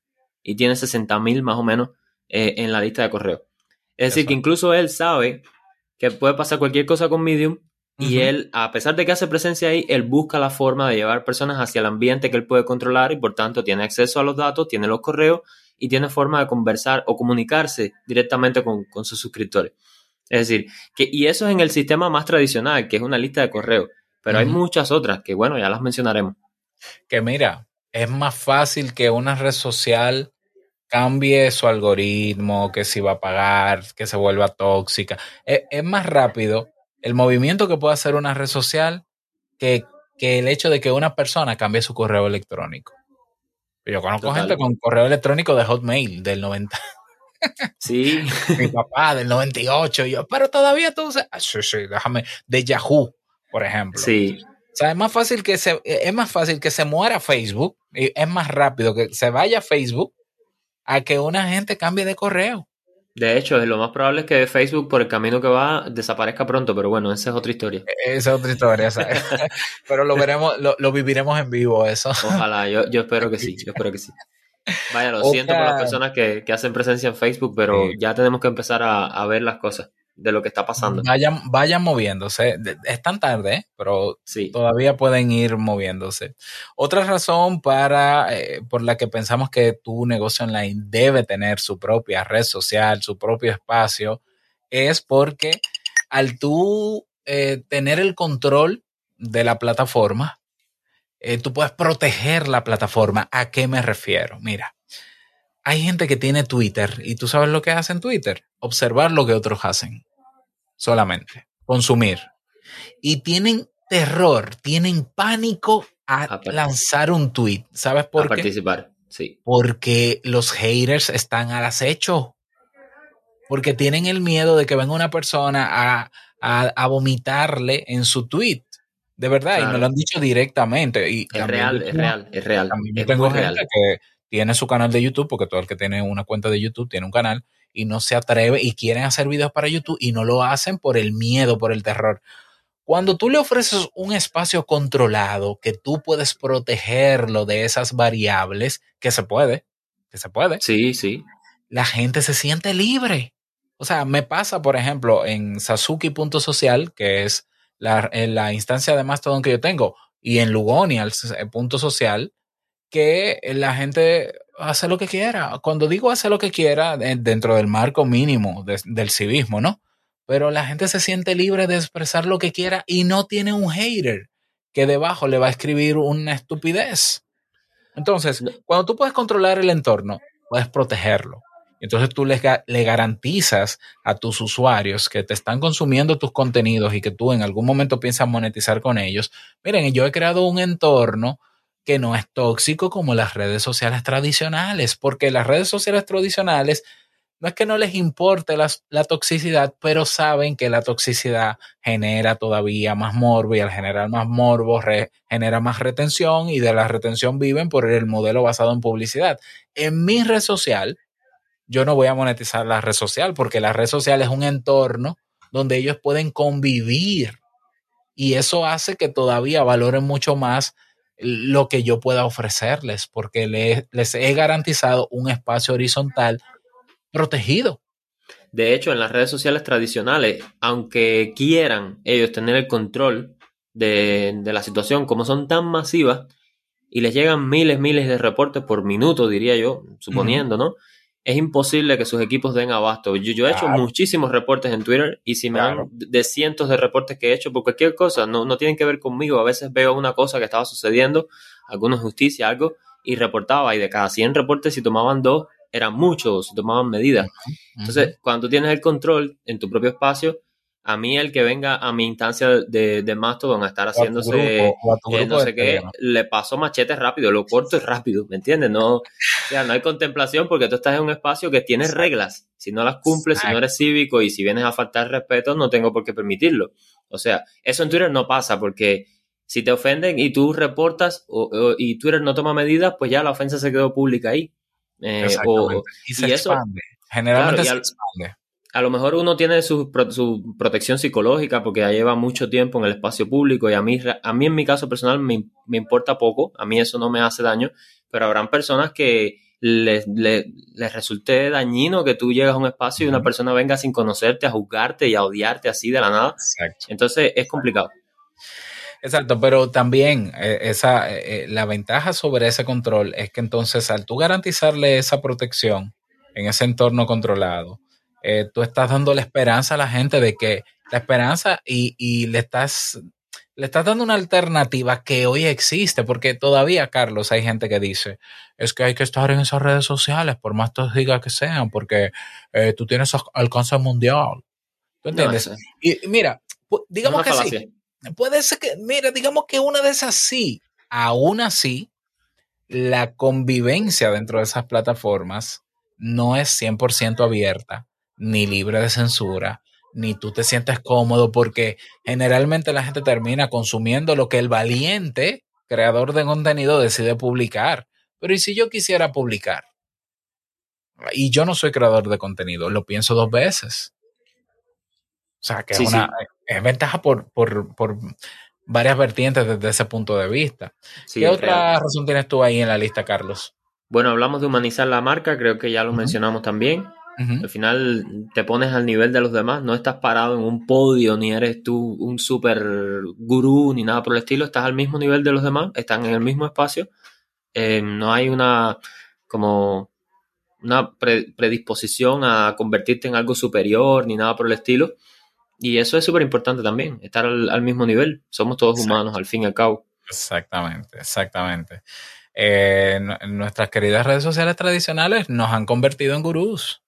y tiene 60 mil más o menos eh, en la lista de correo. Es decir, que incluso él sabe que puede pasar cualquier cosa con Medium y él, a pesar de que hace presencia ahí, él busca la forma de llevar personas hacia el ambiente que él puede controlar y por tanto tiene acceso a los datos, tiene los correos y tiene forma de conversar o comunicarse directamente con, sus suscriptores. Es decir, que, y eso es en el sistema más tradicional, que es una lista de correos. Pero hay muchas otras que, bueno, ya las mencionaremos. Que mira, es más fácil que una red social cambie su algoritmo, que si va a pagar, que se vuelva tóxica. Es, es más rápido el movimiento que puede hacer una red social que, el hecho de que una persona cambie su correo electrónico. Yo conozco gente con correo electrónico de Hotmail del 90. Sí. Mi papá del 98. Y yo, pero todavía tú usas. Ah, sí, sí, déjame. De Yahoo, por ejemplo. Sí. O sea, es más fácil que se, es más fácil que se muera Facebook. Y es más rápido que se vaya Facebook a que una gente cambie de correo. De hecho, lo más probable es que Facebook, por el camino que va, desaparezca pronto, pero bueno, esa es otra historia. Esa es otra historia, ¿sabes? pero lo veremos, lo, viviremos en vivo, eso. Ojalá, yo, yo espero que sí, yo espero que sí. Vaya, lo siento por las personas que, hacen presencia en Facebook, pero ya tenemos que empezar a ver las cosas de lo que está pasando. Vayan, vayan moviéndose. Es tan tarde, ¿eh? pero todavía pueden ir moviéndose. Otra razón para, eh, por la que pensamos que tu negocio online debe tener su propia red social, su propio espacio, es porque al tú eh, tener el control de la plataforma, tú puedes proteger la plataforma. ¿A qué me refiero? Mira, hay gente que tiene Twitter y tú sabes lo que hacen Twitter, observar lo que otros hacen solamente, consumir. Y tienen terror, tienen pánico a, lanzar un tweet. ¿Sabes por a participar, sí. Porque los haters están al acecho. Porque tienen el miedo de que venga una persona a, vomitarle en su tweet. De verdad, y me lo han dicho directamente. Y es real, es real, es real. Yo tengo gente que tiene su canal de YouTube, porque todo el que tiene una cuenta de YouTube tiene un canal, y no se atreve y quieren hacer videos para YouTube y no lo hacen por el miedo, por el terror. Cuando tú le ofreces un espacio controlado que tú puedes protegerlo de esas variables, que se puede, que se puede. Sí, sí. La gente se siente libre. O sea, me pasa, por ejemplo, en Sasuki.social, que es la, la instancia de Mastodon que yo tengo, y en Lugonial, punto social, que la gente hace lo que quiera. Cuando digo hace lo que quiera, dentro del marco mínimo del civismo, ¿no? Pero la gente se siente libre de expresar lo que quiera y no tiene un hater que debajo le va a escribir una estupidez. Entonces, cuando tú puedes controlar el entorno, puedes protegerlo. Entonces tú le, le, garantizas a tus usuarios que te están consumiendo tus contenidos y que tú en algún momento piensas monetizar con ellos. Miren, yo he creado un entorno que no es tóxico como las redes sociales tradicionales, porque las redes sociales tradicionales no es que no les importe la, toxicidad, pero saben que la toxicidad genera todavía más morbo y al generar más morbo genera más retención y de la retención viven por el modelo basado en publicidad. En mi red social, yo no voy a monetizar la red social porque la red social es un entorno donde ellos pueden convivir y eso hace que todavía valoren mucho más lo que yo pueda ofrecerles, porque les, he garantizado un espacio horizontal protegido. De hecho, en las redes sociales tradicionales, aunque quieran ellos tener el control de, de, la situación, como son tan masivas y les llegan miles, miles de reportes por minuto, diría yo, suponiendo, ¿no? Es imposible que sus equipos den abasto. Yo, he hecho muchísimos reportes en Twitter y si me dan de cientos de reportes que he hecho por cualquier cosa, no, no tienen que ver conmigo. A veces veo una cosa que estaba sucediendo, alguna justicia, algo, y reportaba. Y de cada 100 reportes, si tomaban dos, eran muchos, si tomaban medidas. Entonces, cuando tú tienes el control en tu propio espacio, a mí el que venga a mi instancia de, de Mastodon a estar haciéndose eh, no sé qué, le paso machete rápido, lo corto y rápido, ¿me entiendes? No, no hay contemplación porque tú estás en un espacio que tiene reglas. Si no las cumples, si no eres cívico y si vienes a faltar respeto, no tengo por qué permitirlo. O sea, eso en Twitter no pasa porque si te ofenden y tú reportas y Twitter no toma medidas, pues ya la ofensa se quedó pública ahí. Eh, y, se expande. Generalmente se expande a lo mejor uno tiene su, su, protección psicológica porque ya lleva mucho tiempo en el espacio público y a mí, a mí en mi caso personal me, importa poco, a mí eso no me hace daño, pero habrán personas que les, resulte dañino que tú llegas a un espacio y una persona venga sin conocerte a juzgarte y a odiarte así de la nada. Exacto. Entonces es complicado. Exacto, pero también eh, esa, eh, eh, la ventaja sobre ese control es que entonces al tú garantizarle esa protección en ese entorno controlado, eh, tú estás dando la esperanza a la gente de que la esperanza y, le estás le estás dando una alternativa que hoy existe, porque todavía, Carlos, hay gente que dice, es que hay que estar en esas redes sociales, por más digas que sean, porque eh, tú tienes alcance mundial. ¿Tú entiendes? y mira, digamos que sí. Puede ser que, mira, digamos que una de esas sí, aún así, la convivencia dentro de esas plataformas no es 100% abierta ni libre de censura, ni tú te sientes cómodo porque generalmente la gente termina consumiendo lo que el valiente creador de contenido decide publicar. Pero ¿y si yo quisiera publicar? Y yo no soy creador de contenido, lo pienso dos veces. O sea, que es una es ventaja por, por, por, varias vertientes desde ese punto de vista. ¿Qué otra razón tienes tú ahí en la lista, Carlos? Bueno, hablamos de humanizar la marca, creo que ya lo mencionamos también. Al final te pones al nivel de los demás, no estás parado en un podio, ni eres tú un super gurú, ni nada por el estilo, estás al mismo nivel de los demás, están en el mismo espacio, eh, no hay una como una predisposición a convertirte en algo superior, ni nada por el estilo. Y eso es súper importante también, estar al, mismo nivel. Somos todos humanos, al fin y al cabo. Exactamente, exactamente. Eh, nuestras queridas redes sociales tradicionales nos han convertido en gurús.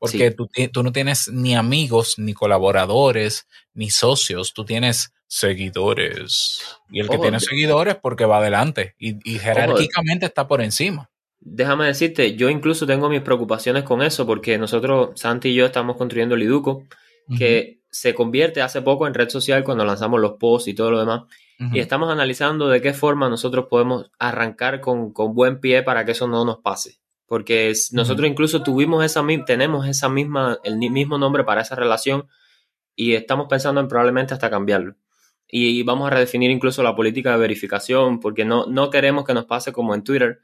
Porque tú, tú, no tienes ni amigos, ni colaboradores, ni socios, tú tienes seguidores. Y el que tiene seguidores porque va adelante y, jerárquicamente está por encima. Déjame decirte, yo incluso tengo mis preocupaciones con eso porque nosotros, Santi y yo, estamos construyendo el Iduco, que se convierte hace poco en red social cuando lanzamos los posts y todo lo demás. Y estamos analizando de qué forma nosotros podemos arrancar con, con buen pie para que eso no nos pase porque nosotros incluso tuvimos esa tenemos esa misma el mismo nombre para esa relación y estamos pensando en probablemente hasta cambiarlo. Y vamos a redefinir incluso la política de verificación porque no, no queremos que nos pase como en Twitter,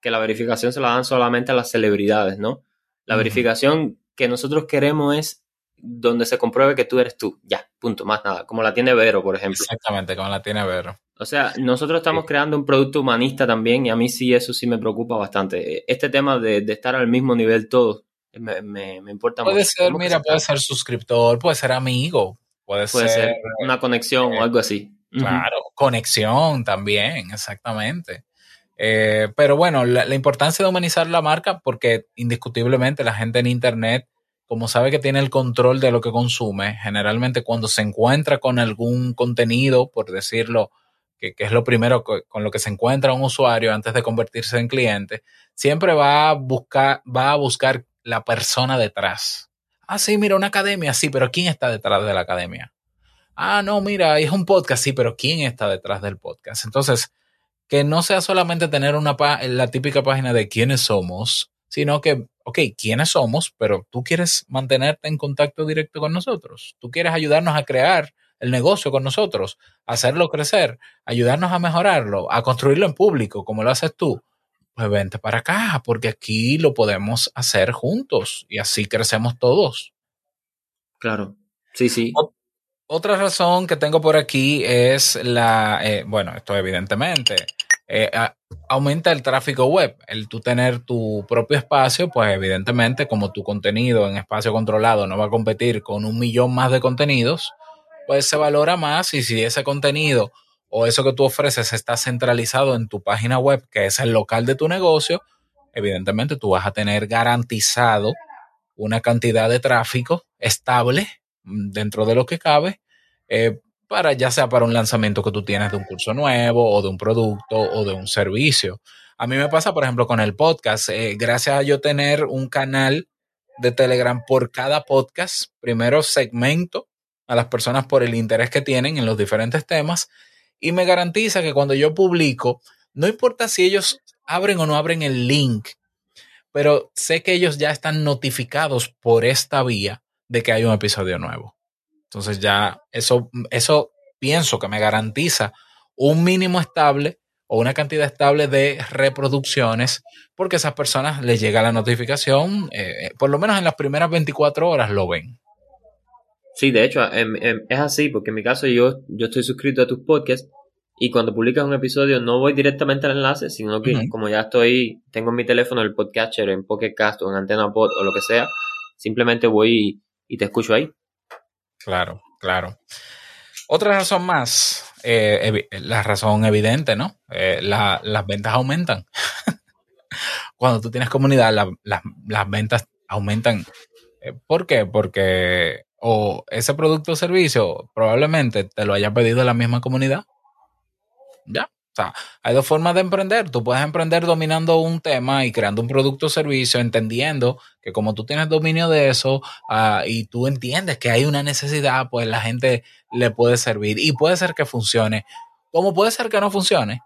que la verificación se la dan solamente a las celebridades, ¿no? La verificación que nosotros queremos es donde se compruebe que tú eres tú. Ya, punto, más nada. Como la tiene Vero, por ejemplo. Exactamente, como la tiene Vero. O sea, nosotros estamos creando un producto humanista también y a mí sí eso sí me preocupa bastante. Este tema de, estar al mismo nivel todos me, me, importa puede Ser, mira, puede ser suscriptor, puede ser amigo, puede, ser, una conexión o algo así. Claro, conexión también, exactamente. Eh, pero bueno, la importancia de humanizar la marca, porque indiscutiblemente la gente en Internet como sabe que tiene el control de lo que consume, generalmente cuando se encuentra con algún contenido, por decirlo, que, es lo primero con lo que se encuentra un usuario antes de convertirse en cliente, siempre va a buscar, va a buscar la persona detrás. Ah, sí, mira, una academia, sí, pero ¿quién está detrás de la academia? Ah, no, mira, es un podcast, sí, pero ¿quién está detrás del podcast? Entonces, que no sea solamente tener una la típica página de quiénes somos, sino que, ok, ¿quiénes somos? Pero tú quieres mantenerte en contacto directo con nosotros. Tú quieres ayudarnos a crear el negocio con nosotros, hacerlo crecer, ayudarnos a mejorarlo, a construirlo en público, como lo haces tú. Pues vente para acá, porque aquí lo podemos hacer juntos y así crecemos todos. Claro, sí, sí. Otra razón que tengo por aquí es la, eh, bueno, esto evidentemente, eh, aumenta el tráfico web. El tú tener tu propio espacio, pues evidentemente como tu contenido en espacio controlado no va a competir con un millón más de contenidos, pues se valora más y si ese contenido o eso que tú ofreces está centralizado en tu página web, que es el local de tu negocio, evidentemente tú vas a tener garantizado una cantidad de tráfico estable mm, dentro de lo que cabe, eh, para ya sea para un lanzamiento que tú tienes de un curso nuevo o de un producto o de un servicio. A mí me pasa, por ejemplo, con el podcast. Eh, gracias a yo tener un canal de Telegram por cada podcast, primero segmento a las personas por el interés que tienen en los diferentes temas y me garantiza que cuando yo publico, no importa si ellos abren o no abren el link, pero sé que ellos ya están notificados por esta vía de que hay un episodio nuevo. Entonces ya eso, eso pienso que me garantiza un mínimo estable o una cantidad estable de reproducciones porque a esas personas les llega la notificación, eh, eh, por lo menos en las primeras 24 horas lo ven. Sí, de hecho, em, em, es así, porque en mi caso yo, yo estoy suscrito a tus podcasts y cuando publicas un episodio no voy directamente al enlace, sino que como ya estoy, tengo en mi teléfono el podcatcher en Pocket Cast o en Antena Pod o lo que sea, simplemente voy y te escucho ahí. Claro, claro. Otra razón más, eh, la razón evidente, ¿no? Eh, las ventas aumentan. Cuando tú tienes comunidad, las ventas aumentan. Eh, ¿Por qué? Porque o ese producto o servicio probablemente te lo haya pedido la misma comunidad. Ya. O sea, hay dos formas de emprender. Tú puedes emprender dominando un tema y creando un producto o servicio, entendiendo que como tú tienes dominio de eso uh, y tú entiendes que hay una necesidad, pues la gente le puede servir y puede ser que funcione. Como puede ser que no funcione.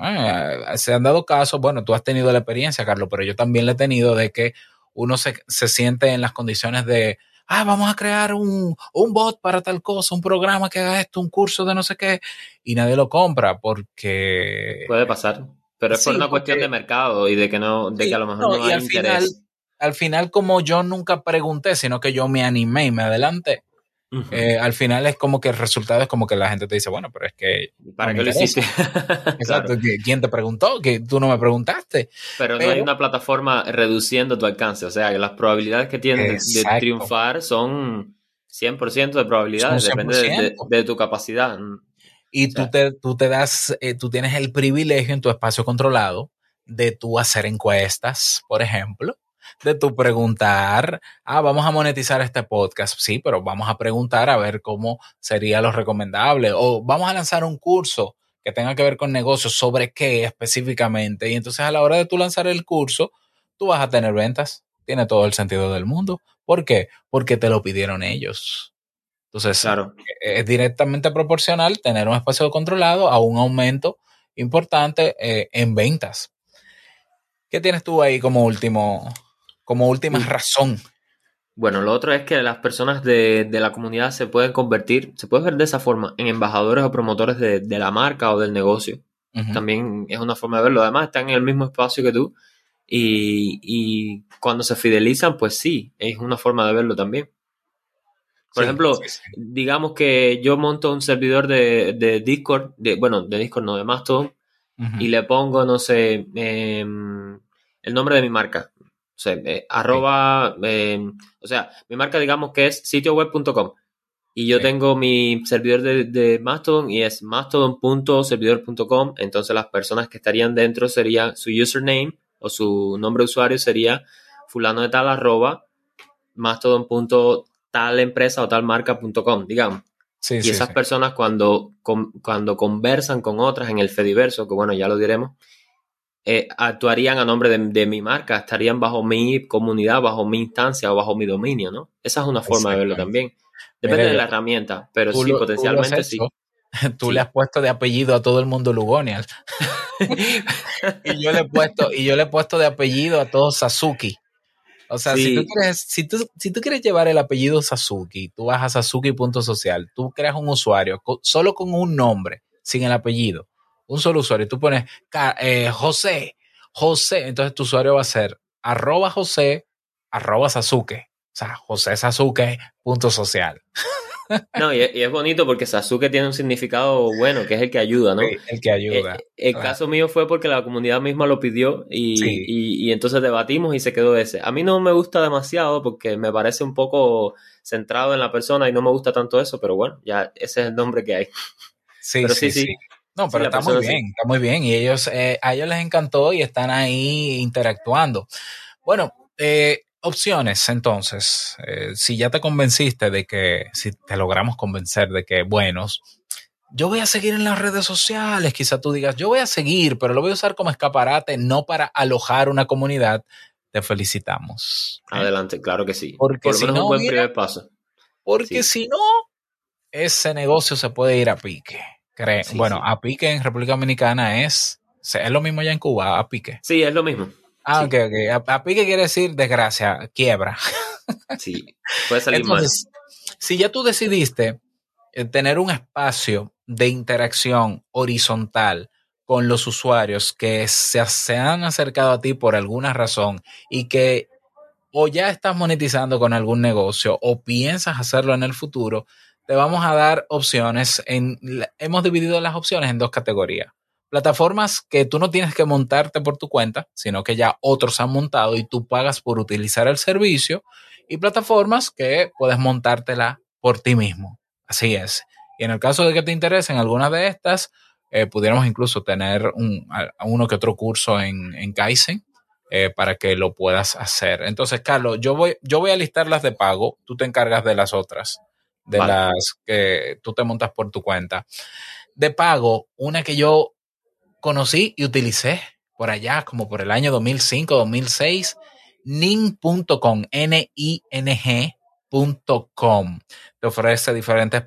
Eh, se han dado casos, bueno, tú has tenido la experiencia, Carlos, pero yo también la he tenido de que uno se, se siente en las condiciones de, ah, vamos a crear un, un, bot para tal cosa, un programa que haga esto, un curso de no sé qué, y nadie lo compra porque... Puede pasar, pero es por una cuestión de mercado y de que no, de que a lo mejor no, hay al interés. Final, al final, como yo nunca pregunté, sino que yo me animé y me adelanté, Uh -huh. eh, al final es como que el resultado es como que la gente te dice, bueno, pero es que... ¿Para qué lo hiciste? Exacto, claro. ¿quién te preguntó? Que tú no me preguntaste. Pero, pero, no hay una plataforma reduciendo tu alcance, o sea, que las probabilidades que tienes de, de, triunfar son 100% de probabilidades, 100%. depende de, de, de, tu capacidad. Y o sea, tú, te, tú te das, eh, tú tienes el privilegio en tu espacio controlado de tú hacer encuestas, por ejemplo, de tu preguntar, ah, vamos a monetizar este podcast, sí, pero vamos a preguntar a ver cómo sería lo recomendable, o vamos a lanzar un curso que tenga que ver con negocios, sobre qué específicamente, y entonces a la hora de tú lanzar el curso, tú vas a tener ventas, tiene todo el sentido del mundo. ¿Por qué? Porque te lo pidieron ellos. Entonces, claro. es directamente proporcional tener un espacio controlado a un aumento importante eh, en ventas. ¿Qué tienes tú ahí como último, como última razón. Bueno, lo otro es que las personas de, de, la comunidad se pueden convertir, se puede ver de esa forma, en embajadores o promotores de, de la marca o del negocio. Uh -huh. También es una forma de verlo. Además, están en el mismo espacio que tú. Y, y, cuando se fidelizan, pues sí, es una forma de verlo también. Por sí, ejemplo, sí, sí. digamos que yo monto un servidor de, de Discord, de, bueno, de Discord no, de Mastodon, uh -huh. y le pongo, no sé, eh, el nombre de mi marca o sea, eh, arroba, eh, o sea, mi marca digamos que es sitioweb.com y yo sí. tengo mi servidor de, de, Mastodon y es mastodon.servidor.com, entonces las personas que estarían dentro serían su username o su nombre de usuario sería fulano de tal arroba mastodon.tal empresa o tal marca.com, digamos. Sí, y sí, esas personas cuando, con, cuando conversan con otras en el Fediverso, que bueno, ya lo diremos, eh, actuarían a nombre de, de, mi marca, estarían bajo mi comunidad, bajo mi instancia o bajo mi dominio, ¿no? Esa es una forma de verlo también. Depende Mira, de la herramienta, pero sí, lo, potencialmente sí. Tú sí. le has puesto de apellido a todo el mundo Lugonial. y yo le he puesto, y yo le he puesto de apellido a todo Sasuki. O sea, sí. si, tú quieres, si, tú, si tú quieres llevar el apellido Sasuki, tú vas a sasuki.social, tú creas un usuario solo con un nombre, sin el apellido un solo usuario. Tú pones eh, José, José, entonces tu usuario va a ser arroba José, arroba Sasuke. O sea, José Sasuke, punto social. No, y es, bonito porque Sasuke tiene un significado bueno, que es el que ayuda, ¿no? Sí, el que ayuda. Eh, el claro. caso mío fue porque la comunidad misma lo pidió y, sí. y, y, entonces debatimos y se quedó ese. A mí no me gusta demasiado porque me parece un poco centrado en la persona y no me gusta tanto eso, pero bueno, ya ese es el nombre que hay. Sí, pero sí, sí. sí. No, pero sí, está muy bien, sí. está muy bien. Y ellos, eh, a ellos les encantó y están ahí interactuando. Bueno, eh, opciones, entonces, eh, si ya te convenciste de que, si te logramos convencer de que, buenos, yo voy a seguir en las redes sociales, quizá tú digas, yo voy a seguir, pero lo voy a usar como escaparate, no para alojar una comunidad, te felicitamos. Adelante, claro que sí. Porque Por lo menos un buen primer paso. Porque si no, ese negocio se puede ir a pique. Bueno, a pique en República Dominicana es, es lo mismo ya en Cuba, a pique. Sí, es lo mismo. Ah, ok, ok. A, pique quiere decir desgracia, quiebra. Sí, puede salir Entonces, Si ya tú decidiste eh, tener un espacio de interacción horizontal con los usuarios que se, se, han acercado a ti por alguna razón y que o ya estás monetizando con algún negocio o piensas hacerlo en el futuro, te vamos a dar opciones. Hemos dividido las opciones en dos categorías. Plataformas que tú no tienes que montarte por tu cuenta, sino que ya otros han montado y tú pagas por utilizar el servicio. Y plataformas que puedes montártela por ti mismo. Así es. Y en el caso de que te interesen alguna de estas, eh, pudiéramos incluso tener un, uno que otro curso en, en Kaizen eh, para que lo puedas hacer. Entonces, Carlos, yo voy, yo voy a listar las de pago, tú te encargas de las otras, de las que tú te montas por tu cuenta. De pago, una que yo conocí y utilicé por allá, como por el año 2005, 2006, ning.com, N-I-N-G.com. Te ofrece diferentes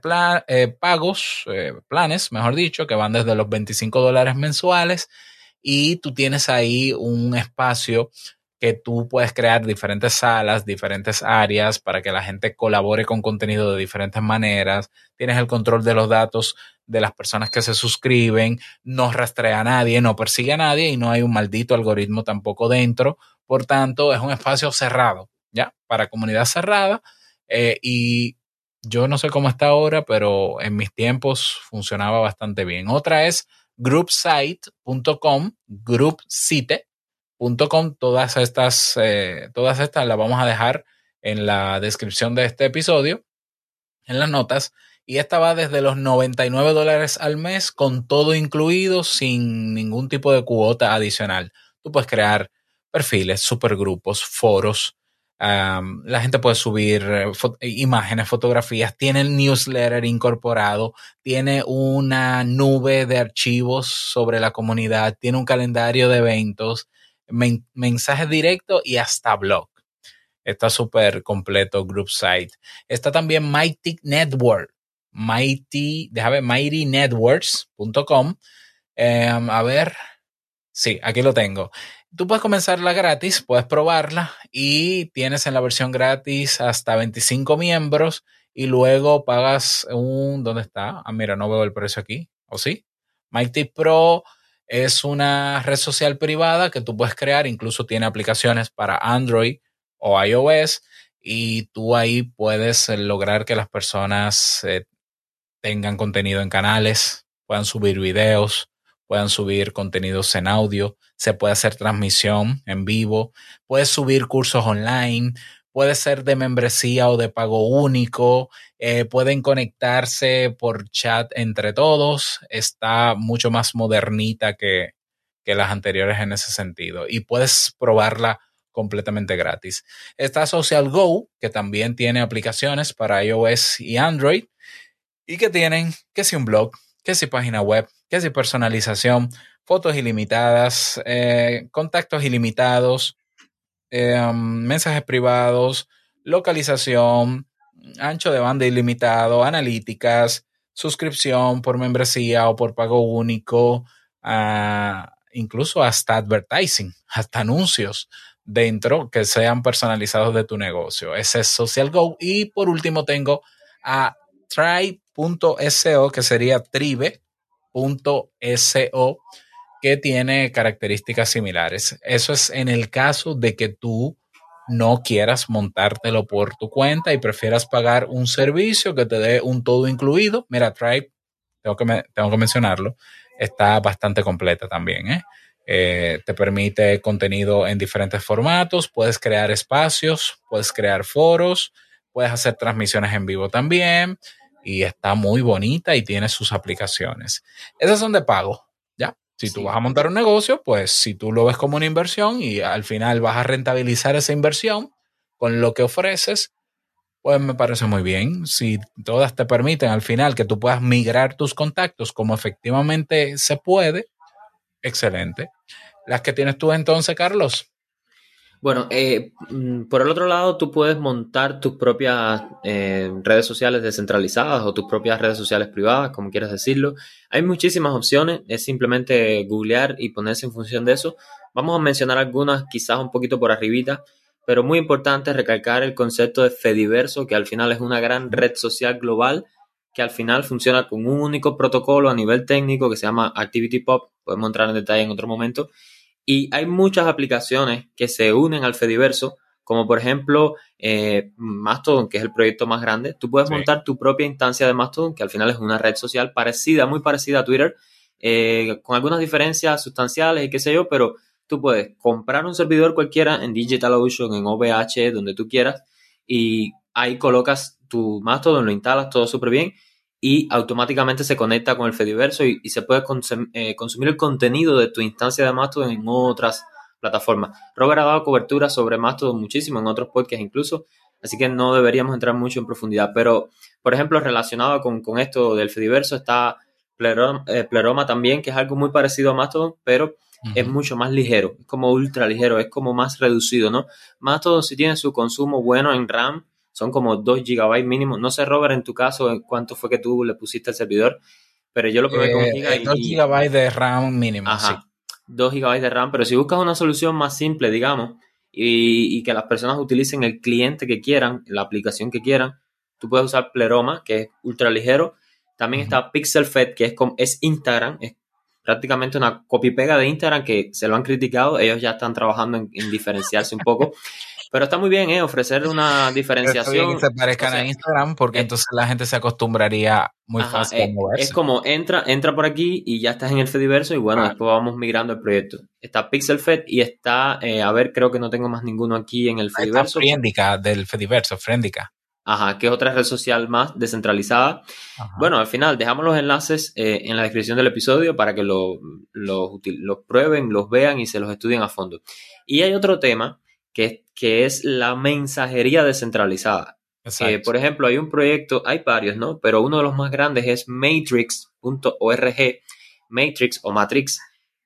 eh, pagos, eh, planes, mejor dicho, que van desde los 25 dólares mensuales y tú tienes ahí un espacio que tú puedes crear diferentes salas, diferentes áreas para que la gente colabore con contenido de diferentes maneras. Tienes el control de los datos de las personas que se suscriben, no rastrea a nadie, no persigue a nadie y no hay un maldito algoritmo tampoco dentro. Por tanto, es un espacio cerrado, ¿ya? Para comunidad cerrada. Eh, y yo no sé cómo está ahora, pero en mis tiempos funcionaba bastante bien. Otra es groupsite.com, groupsite.com, todas estas, eh, todas estas las vamos a dejar en la descripción de este episodio, en las notas. Y esta va desde los 99 dólares al mes, con todo incluido, sin ningún tipo de cuota adicional. Tú puedes crear perfiles, supergrupos, foros, la gente puede subir eh, imágenes, fotografías, tiene el newsletter incorporado, tiene una nube de archivos sobre la comunidad, tiene un calendario de eventos, mensajes directos y hasta blog. Está súper completo Group Site. Está también Mighty Network. Mighty, déjame, mightynetworks.com. a ver. Sí, aquí lo tengo. Tú puedes comenzarla gratis, puedes probarla y tienes en la versión gratis hasta 25 miembros y luego pagas un... ¿Dónde está? Ah, mira, no veo el precio aquí. ¿O sí? Mighty Pro es una red social privada que tú puedes crear, incluso tiene aplicaciones para Android o iOS y tú ahí puedes lograr que las personas eh, tengan contenido en canales, puedan subir videos, puedan subir contenidos en audio, se puede hacer transmisión en vivo, puedes subir cursos online, puede ser de membresía o de pago único, eh, pueden conectarse por chat entre todos, está mucho más modernita que, que las anteriores en ese sentido y puedes probarla completamente gratis. Está Social Go, que también tiene aplicaciones para iOS y Android y que tienen que si un blog, que si página web, que si personalización, fotos ilimitadas, eh, contactos ilimitados, um, mensajes privados, localización, ancho de banda ilimitado, analíticas, suscripción por membresía o por pago único, ah, incluso hasta advertising, hasta anuncios dentro que sean personalizados de tu negocio. Ese es Social Go. Y por último tengo a try.so, que sería tribe .so que tiene características similares. Eso es en el caso de que tú no quieras montártelo por tu cuenta y prefieras pagar un servicio que te dé un todo incluido. Mira, Tribe, tengo que, tengo que mencionarlo, está bastante completa también. ¿eh? Eh, te permite contenido en diferentes formatos, puedes crear espacios, puedes crear foros, puedes hacer transmisiones en vivo también y está muy bonita y tiene sus aplicaciones. Esas son de pago, Si tú vas a montar un negocio, pues si tú lo ves como una inversión y al final vas a rentabilizar esa inversión, con lo que ofreces, pues me parece muy bien. Si todas te permiten al final que tú puedas migrar tus contactos como efectivamente se puede, excelente. Las que tienes tú entonces, Carlos. Bueno, eh, mm, por el otro lado, tú puedes montar tus propias eh, redes sociales descentralizadas o tus propias redes sociales privadas, como quieras decirlo. Hay muchísimas opciones, es simplemente googlear y ponerse en función de eso. Vamos a mencionar algunas quizás un poquito por arribita, pero muy importante recalcar el concepto de Fediverso, que al final es una gran red social global que al final funciona con un único protocolo a nivel técnico que se llama ActivityPub, podemos entrar en detalle en otro momento, y hay muchas aplicaciones que se unen al Fediverso, como por ejemplo eh, Mastodon, que es el proyecto más grande. Tú puedes montar tu propia instancia de Mastodon, que al final es una red social parecida, muy parecida a Twitter, eh, con algunas diferencias sustanciales y qué sé yo, pero tú puedes comprar un servidor cualquiera en DigitalOcean, en OVH, donde tú quieras, y ahí colocas tu Mastodon, lo instalas todo súper bien y automáticamente se conecta con el Fediverso y, se puede eh, consumir el contenido de tu instancia de Mastodon en otras plataformas. Robert ha dado cobertura sobre Mastodon muchísimo en otros podcasts incluso, así que no deberíamos entrar mucho en profundidad. Pero, por ejemplo, relacionado con, esto del Fediverso está eh, Pleroma, también, que es algo muy parecido a Mastodon, pero es mucho más ligero, es como ultra ligero, es como más reducido, ¿no? Mastodon si tiene su consumo bueno en RAM, son como 2 GB mínimo. No sé, Robert, en tu caso, cuánto fue que tú le pusiste al servidor, pero yo lo probé con eh, 2 GB de RAM mínimo. Ajá, 2 GB de RAM, pero si buscas una solución más simple, digamos, y, que las personas utilicen el cliente que quieran, la aplicación que quieran, tú puedes usar Pleroma, que es ultra ligero. También está PixelFed, que es, es Instagram, es prácticamente una copy-pega de Instagram que se lo han criticado. Ellos ya están trabajando en, en diferenciarse un poco. Pero está muy bien, ¿eh? Ofrecer una diferenciación. que se parezcan a Instagram porque eh, entonces la gente se acostumbraría muy fácil a eh, moverse. Es como entra, entra por aquí y ya estás en el Fediverso y bueno, después vamos migrando el proyecto. Está PixelFed y está, eh, a ver, creo que no tengo más ninguno aquí en el Fediverso. Está Friendica del Fediverso, Friendica. Ajá, que es otra red social más descentralizada. Bueno, al final dejamos los enlaces en la descripción del episodio para que los lo, lo prueben, los vean y se los estudien a fondo. Y hay otro tema que, que es la mensajería descentralizada. Eh, por ejemplo, hay un proyecto, hay varios, ¿no? Pero uno de los más grandes es matrix.org, Matrix o Matrix,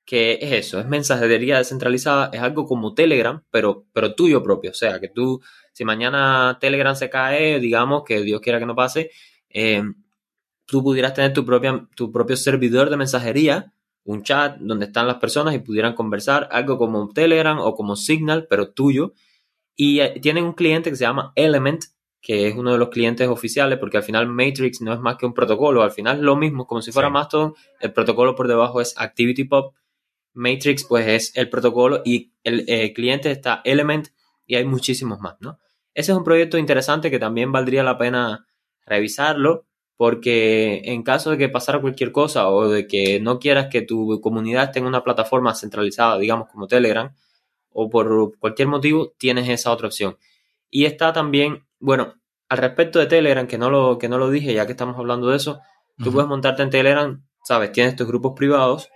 que es eso, es mensajería descentralizada, es algo como Telegram, pero, pero tuyo propio. O sea, que tú, si mañana Telegram se cae, digamos que Dios quiera que no pase, eh, tú pudieras tener tu, propia, tu propio servidor de mensajería un chat donde están las personas y pudieran conversar, algo como Telegram o como Signal, pero tuyo. Y eh, tienen un cliente que se llama Element, que es uno de los clientes oficiales, porque al final Matrix no es más que un protocolo, al final es lo mismo, como si fuera Mastodon, el protocolo por debajo es ActivityPub, Matrix pues es el protocolo y el eh, cliente está Element y hay muchísimos más, ¿no? Ese es un proyecto interesante que también valdría la pena revisarlo porque en caso de que pasara cualquier cosa o de que no quieras que tu comunidad tenga una plataforma centralizada, digamos como Telegram, o por cualquier motivo, tienes esa otra opción. Y está también, bueno, al respecto de Telegram, que no lo, que no lo dije, ya que estamos hablando de eso, tú puedes montarte en Telegram, sabes, tienes tus grupos privados,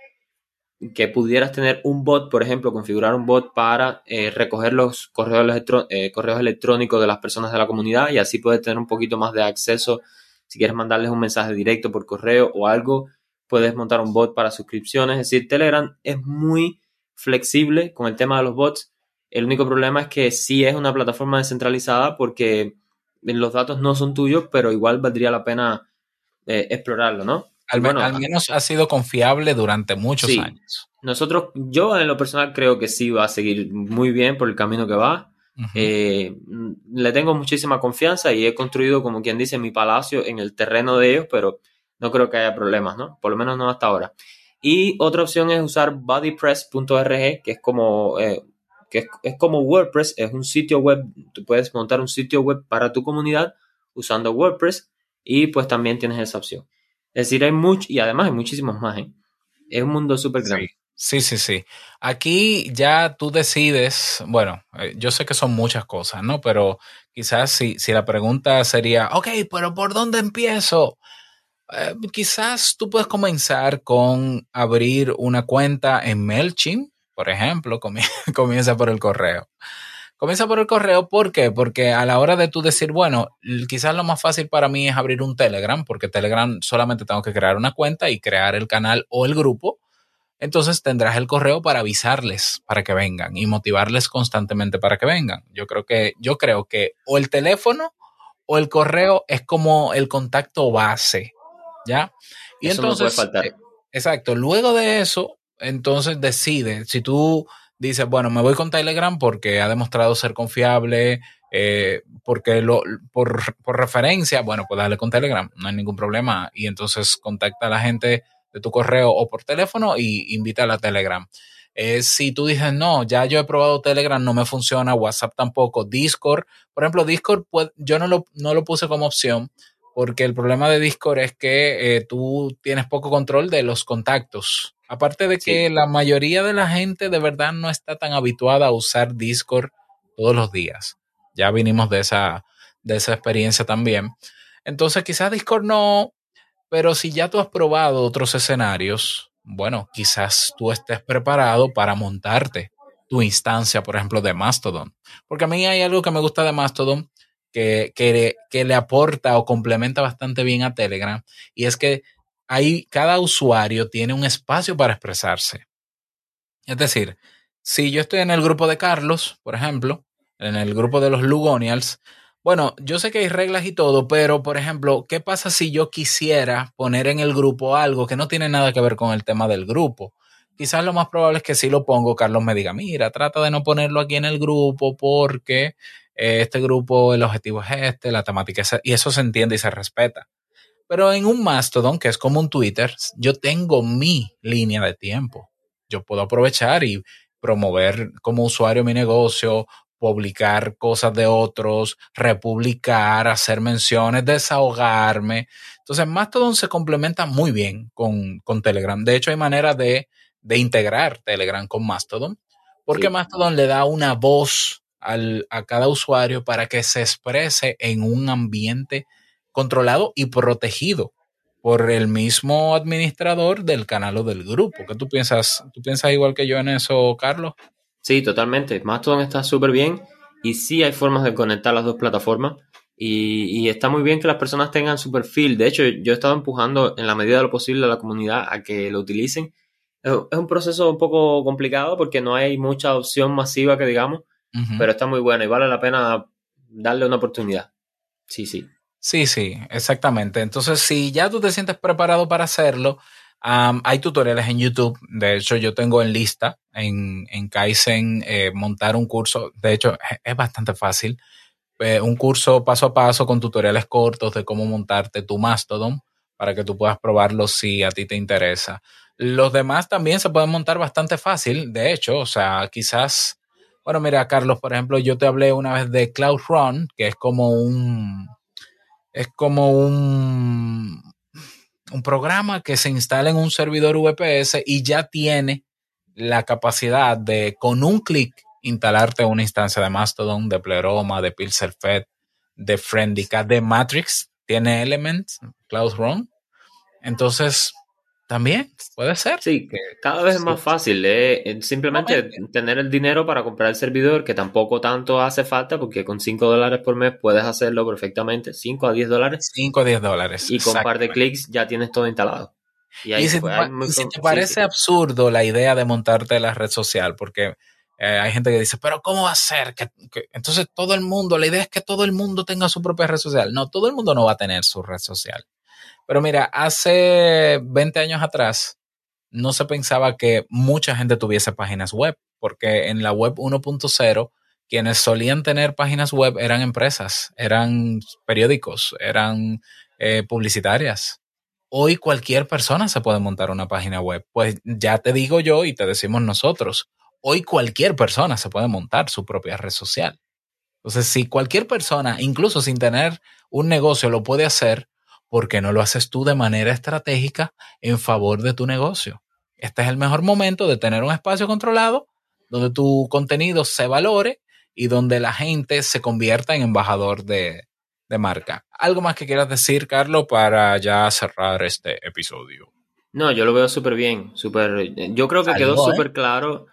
que pudieras tener un bot, por ejemplo, configurar un bot para eh, recoger los correos, eh, correos electrónicos de las personas de la comunidad y así puedes tener un poquito más de acceso si quieres mandarles un mensaje directo por correo o algo, puedes montar un bot para suscripciones. Es decir, Telegram es muy flexible con el tema de los bots. El único problema es que sí es una plataforma descentralizada porque los datos no son tuyos, pero igual valdría la pena eh, explorarlo, ¿no? Al, menos ha sido confiable durante muchos años. Nosotros, yo en lo personal creo que sí va a seguir muy bien por el camino que va. Eh, le tengo muchísima confianza y he construido, como quien dice, mi palacio en el terreno de ellos, pero no creo que haya problemas, ¿no? Por lo menos no hasta ahora. Y otra opción es usar bodypress.org, que es como eh, que es, como WordPress, es un sitio web, tú puedes montar un sitio web para tu comunidad usando WordPress y pues también tienes esa opción. Es decir, hay mucho, y además hay muchísimos más, ¿eh? Es un mundo súper grande. Sí, sí, sí. Aquí ya tú decides, bueno, eh, yo sé que son muchas cosas, ¿no? Pero quizás si, si la pregunta sería, ok, pero ¿por dónde empiezo? Eh, quizás tú puedes comenzar con abrir una cuenta en MailChimp, por ejemplo, comienza por el correo. Comienza por el correo, ¿por qué? Porque a la hora de tú decir, bueno, quizás lo más fácil para mí es abrir un Telegram, porque Telegram solamente tengo que crear una cuenta y crear el canal o el grupo. Entonces tendrás el correo para avisarles para que vengan y motivarles constantemente para que vengan. Yo creo que, yo creo que o el teléfono o el correo es como el contacto base, ¿ya? Y entonces, faltar. Eh, exacto. Luego de eso, entonces decide si tú dices, bueno, me voy con Telegram porque ha demostrado ser confiable, eh, porque lo, por, referencia, bueno, pues dale con Telegram, no hay ningún problema. Y entonces contacta a la gente de tu correo o por teléfono y invita a la Telegram. Eh, si tú dices, no, ya yo he probado Telegram, no me funciona, WhatsApp tampoco, Discord, por ejemplo, Discord, pues, yo no lo, no lo puse como opción porque el problema de Discord es que eh, tú tienes poco control de los contactos. Aparte de que la mayoría de la gente de verdad no está tan habituada a usar Discord todos los días. Ya vinimos de esa, de esa experiencia también. Entonces quizás Discord no, pero si ya tú has probado otros escenarios, bueno, quizás tú estés preparado para montarte tu instancia, por ejemplo, de Mastodon. Porque a mí hay algo que me gusta de Mastodon que, que, que le aporta o complementa bastante bien a Telegram y es que ahí cada usuario tiene un espacio para expresarse. Es decir, si yo estoy en el grupo de Carlos, por ejemplo, en el grupo de los Lugonials, bueno, yo sé que hay reglas y todo, pero por ejemplo, ¿qué pasa si yo quisiera poner en el grupo algo que no tiene nada que ver con el tema del grupo? Quizás lo más probable es que si lo pongo, Carlos me diga, mira, trata de no ponerlo aquí en el grupo porque eh, este grupo, el objetivo es este, la temática es, y eso se entiende y se respeta. Pero en un Mastodon, que es como un Twitter, yo tengo mi línea de tiempo. Yo puedo aprovechar y promover como usuario mi negocio, publicar cosas de otros, republicar, hacer menciones, desahogarme. Entonces, Mastodon se complementa muy bien con, Telegram. De hecho, hay manera de, integrar Telegram con Mastodon, porque Mastodon le da una voz a cada usuario para que se exprese en un ambiente controlado y protegido por el mismo administrador del canal o del grupo. ¿Qué tú piensas? ¿Tú piensas igual que yo en eso, Carlos? Sí, totalmente. Mastodon está súper bien y sí hay formas de conectar las dos plataformas y, está muy bien que las personas tengan su perfil. De hecho, yo he estado empujando en la medida de lo posible a la comunidad a que lo utilicen. Es un proceso un poco complicado porque no hay mucha opción masiva que digamos, pero está muy bueno y vale la pena darle una oportunidad. Sí, sí. Sí, sí, exactamente. Entonces, si ya tú te sientes preparado para hacerlo, hay tutoriales en YouTube. De hecho, yo tengo en lista en, en Kaizen eh, montar un curso. De hecho, es, bastante fácil. Eh, un curso paso a paso con tutoriales cortos de cómo montarte tu Mastodon para que tú puedas probarlo si a ti te interesa. Los demás también se pueden montar bastante fácil. De hecho, o sea, quizás, bueno, mira, Carlos, por ejemplo, yo te hablé una vez de Cloud Run, que es como un es como un, un programa que se instala en un servidor VPS y ya tiene la capacidad de con un clic instalarte una instancia de Mastodon, de Pleroma, de Pilserfed, de Friendica, de Matrix, tiene Elements, Cloud Run. Entonces, también puede ser. Sí, cada vez es más fácil. ¿eh? Simplemente tener el dinero para comprar el servidor, que tampoco tanto hace falta, porque con 5 dólares por mes puedes hacerlo perfectamente. 5 a 10 dólares. 5 a 10 dólares. Y con un par de clics ya tienes todo instalado. Y, ahí si, te, parece absurdo la idea de montarte la red social, porque eh, hay gente que dice, pero ¿cómo va a ser? Que, entonces todo el mundo, la idea es que todo el mundo tenga su propia red social. No, todo el mundo no va a tener su red social. Pero mira, hace 20 años atrás no se pensaba que mucha gente tuviese páginas web, porque en la web 1.0 quienes solían tener páginas web eran empresas, eran periódicos, eran eh, publicitarias. Hoy cualquier persona se puede montar una página web. Pues ya te digo yo y te decimos nosotros, hoy cualquier persona se puede montar su propia red social. Entonces, si cualquier persona, incluso sin tener un negocio, lo puede hacer, ¿por qué no lo haces tú de manera estratégica en favor de tu negocio? Este es el mejor momento de tener un espacio controlado donde tu contenido se valore y donde la gente se convierta en embajador de, marca. ¿Algo más que quieras decir, Carlos, para ya cerrar este episodio? No, yo lo veo súper bien, súper. Yo creo que quedó ¿eh? súper claro,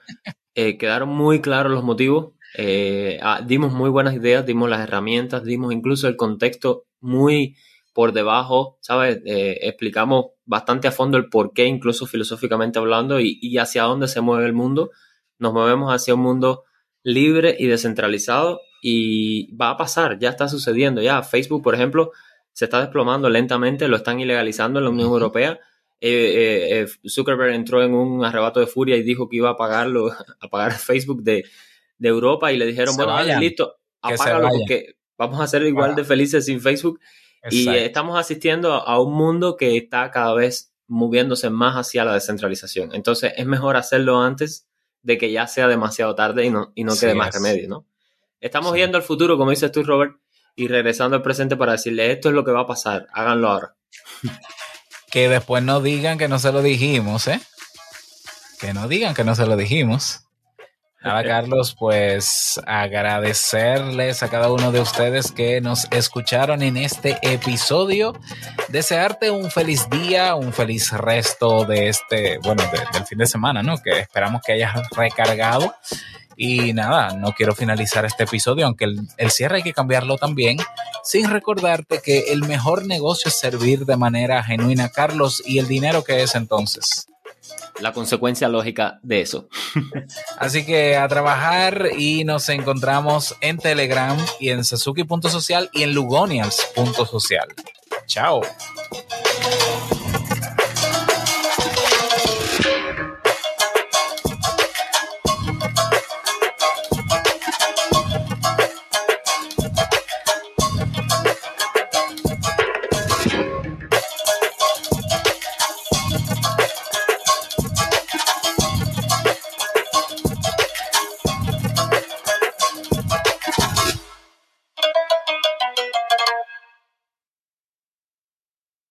eh, quedaron muy claros los motivos Eh, ah, dimos muy buenas ideas, dimos las herramientas, dimos incluso el contexto muy por debajo, ¿sabes? Explicamos bastante a fondo el por qué, incluso filosóficamente hablando, y, y hacia dónde se mueve el mundo. Nos movemos hacia un mundo libre y descentralizado y va a pasar, ya está sucediendo. Ya Facebook, por ejemplo, se está desplomando lentamente, lo están ilegalizando en la Unión Europea. Eh, eh, eh, Zuckerberg entró en un arrebato de furia y dijo que iba a pagarlo, a pagar Facebook de, de Europa y le dijeron, bueno, vale, listo, apágalo porque vamos a ser igual de felices sin Facebook. Y estamos asistiendo a un mundo que está cada vez moviéndose más hacia la descentralización. Entonces es mejor hacerlo antes de que ya sea demasiado tarde y no, y no quede más remedio, ¿no? Estamos viendo el futuro, como dices tú, Robert, y regresando al presente para decirle esto es lo que va a pasar, háganlo ahora. que después no digan que no se lo dijimos, ¿eh? Que no digan que no se lo dijimos. Nada, Carlos, pues agradecerles a cada uno de ustedes que nos escucharon en este episodio. Desearte un feliz día, un feliz resto de este, bueno, del fin de semana, ¿no? Que esperamos que hayas recargado. Y nada, no quiero finalizar este episodio, aunque el, el, cierre hay que cambiarlo también, sin recordarte que el mejor negocio es servir de manera genuina, Carlos, y el dinero que es entonces la consecuencia lógica de eso. Así que a trabajar y nos encontramos en Telegram y en Sasuki.social y en Lugonials.social. Chao.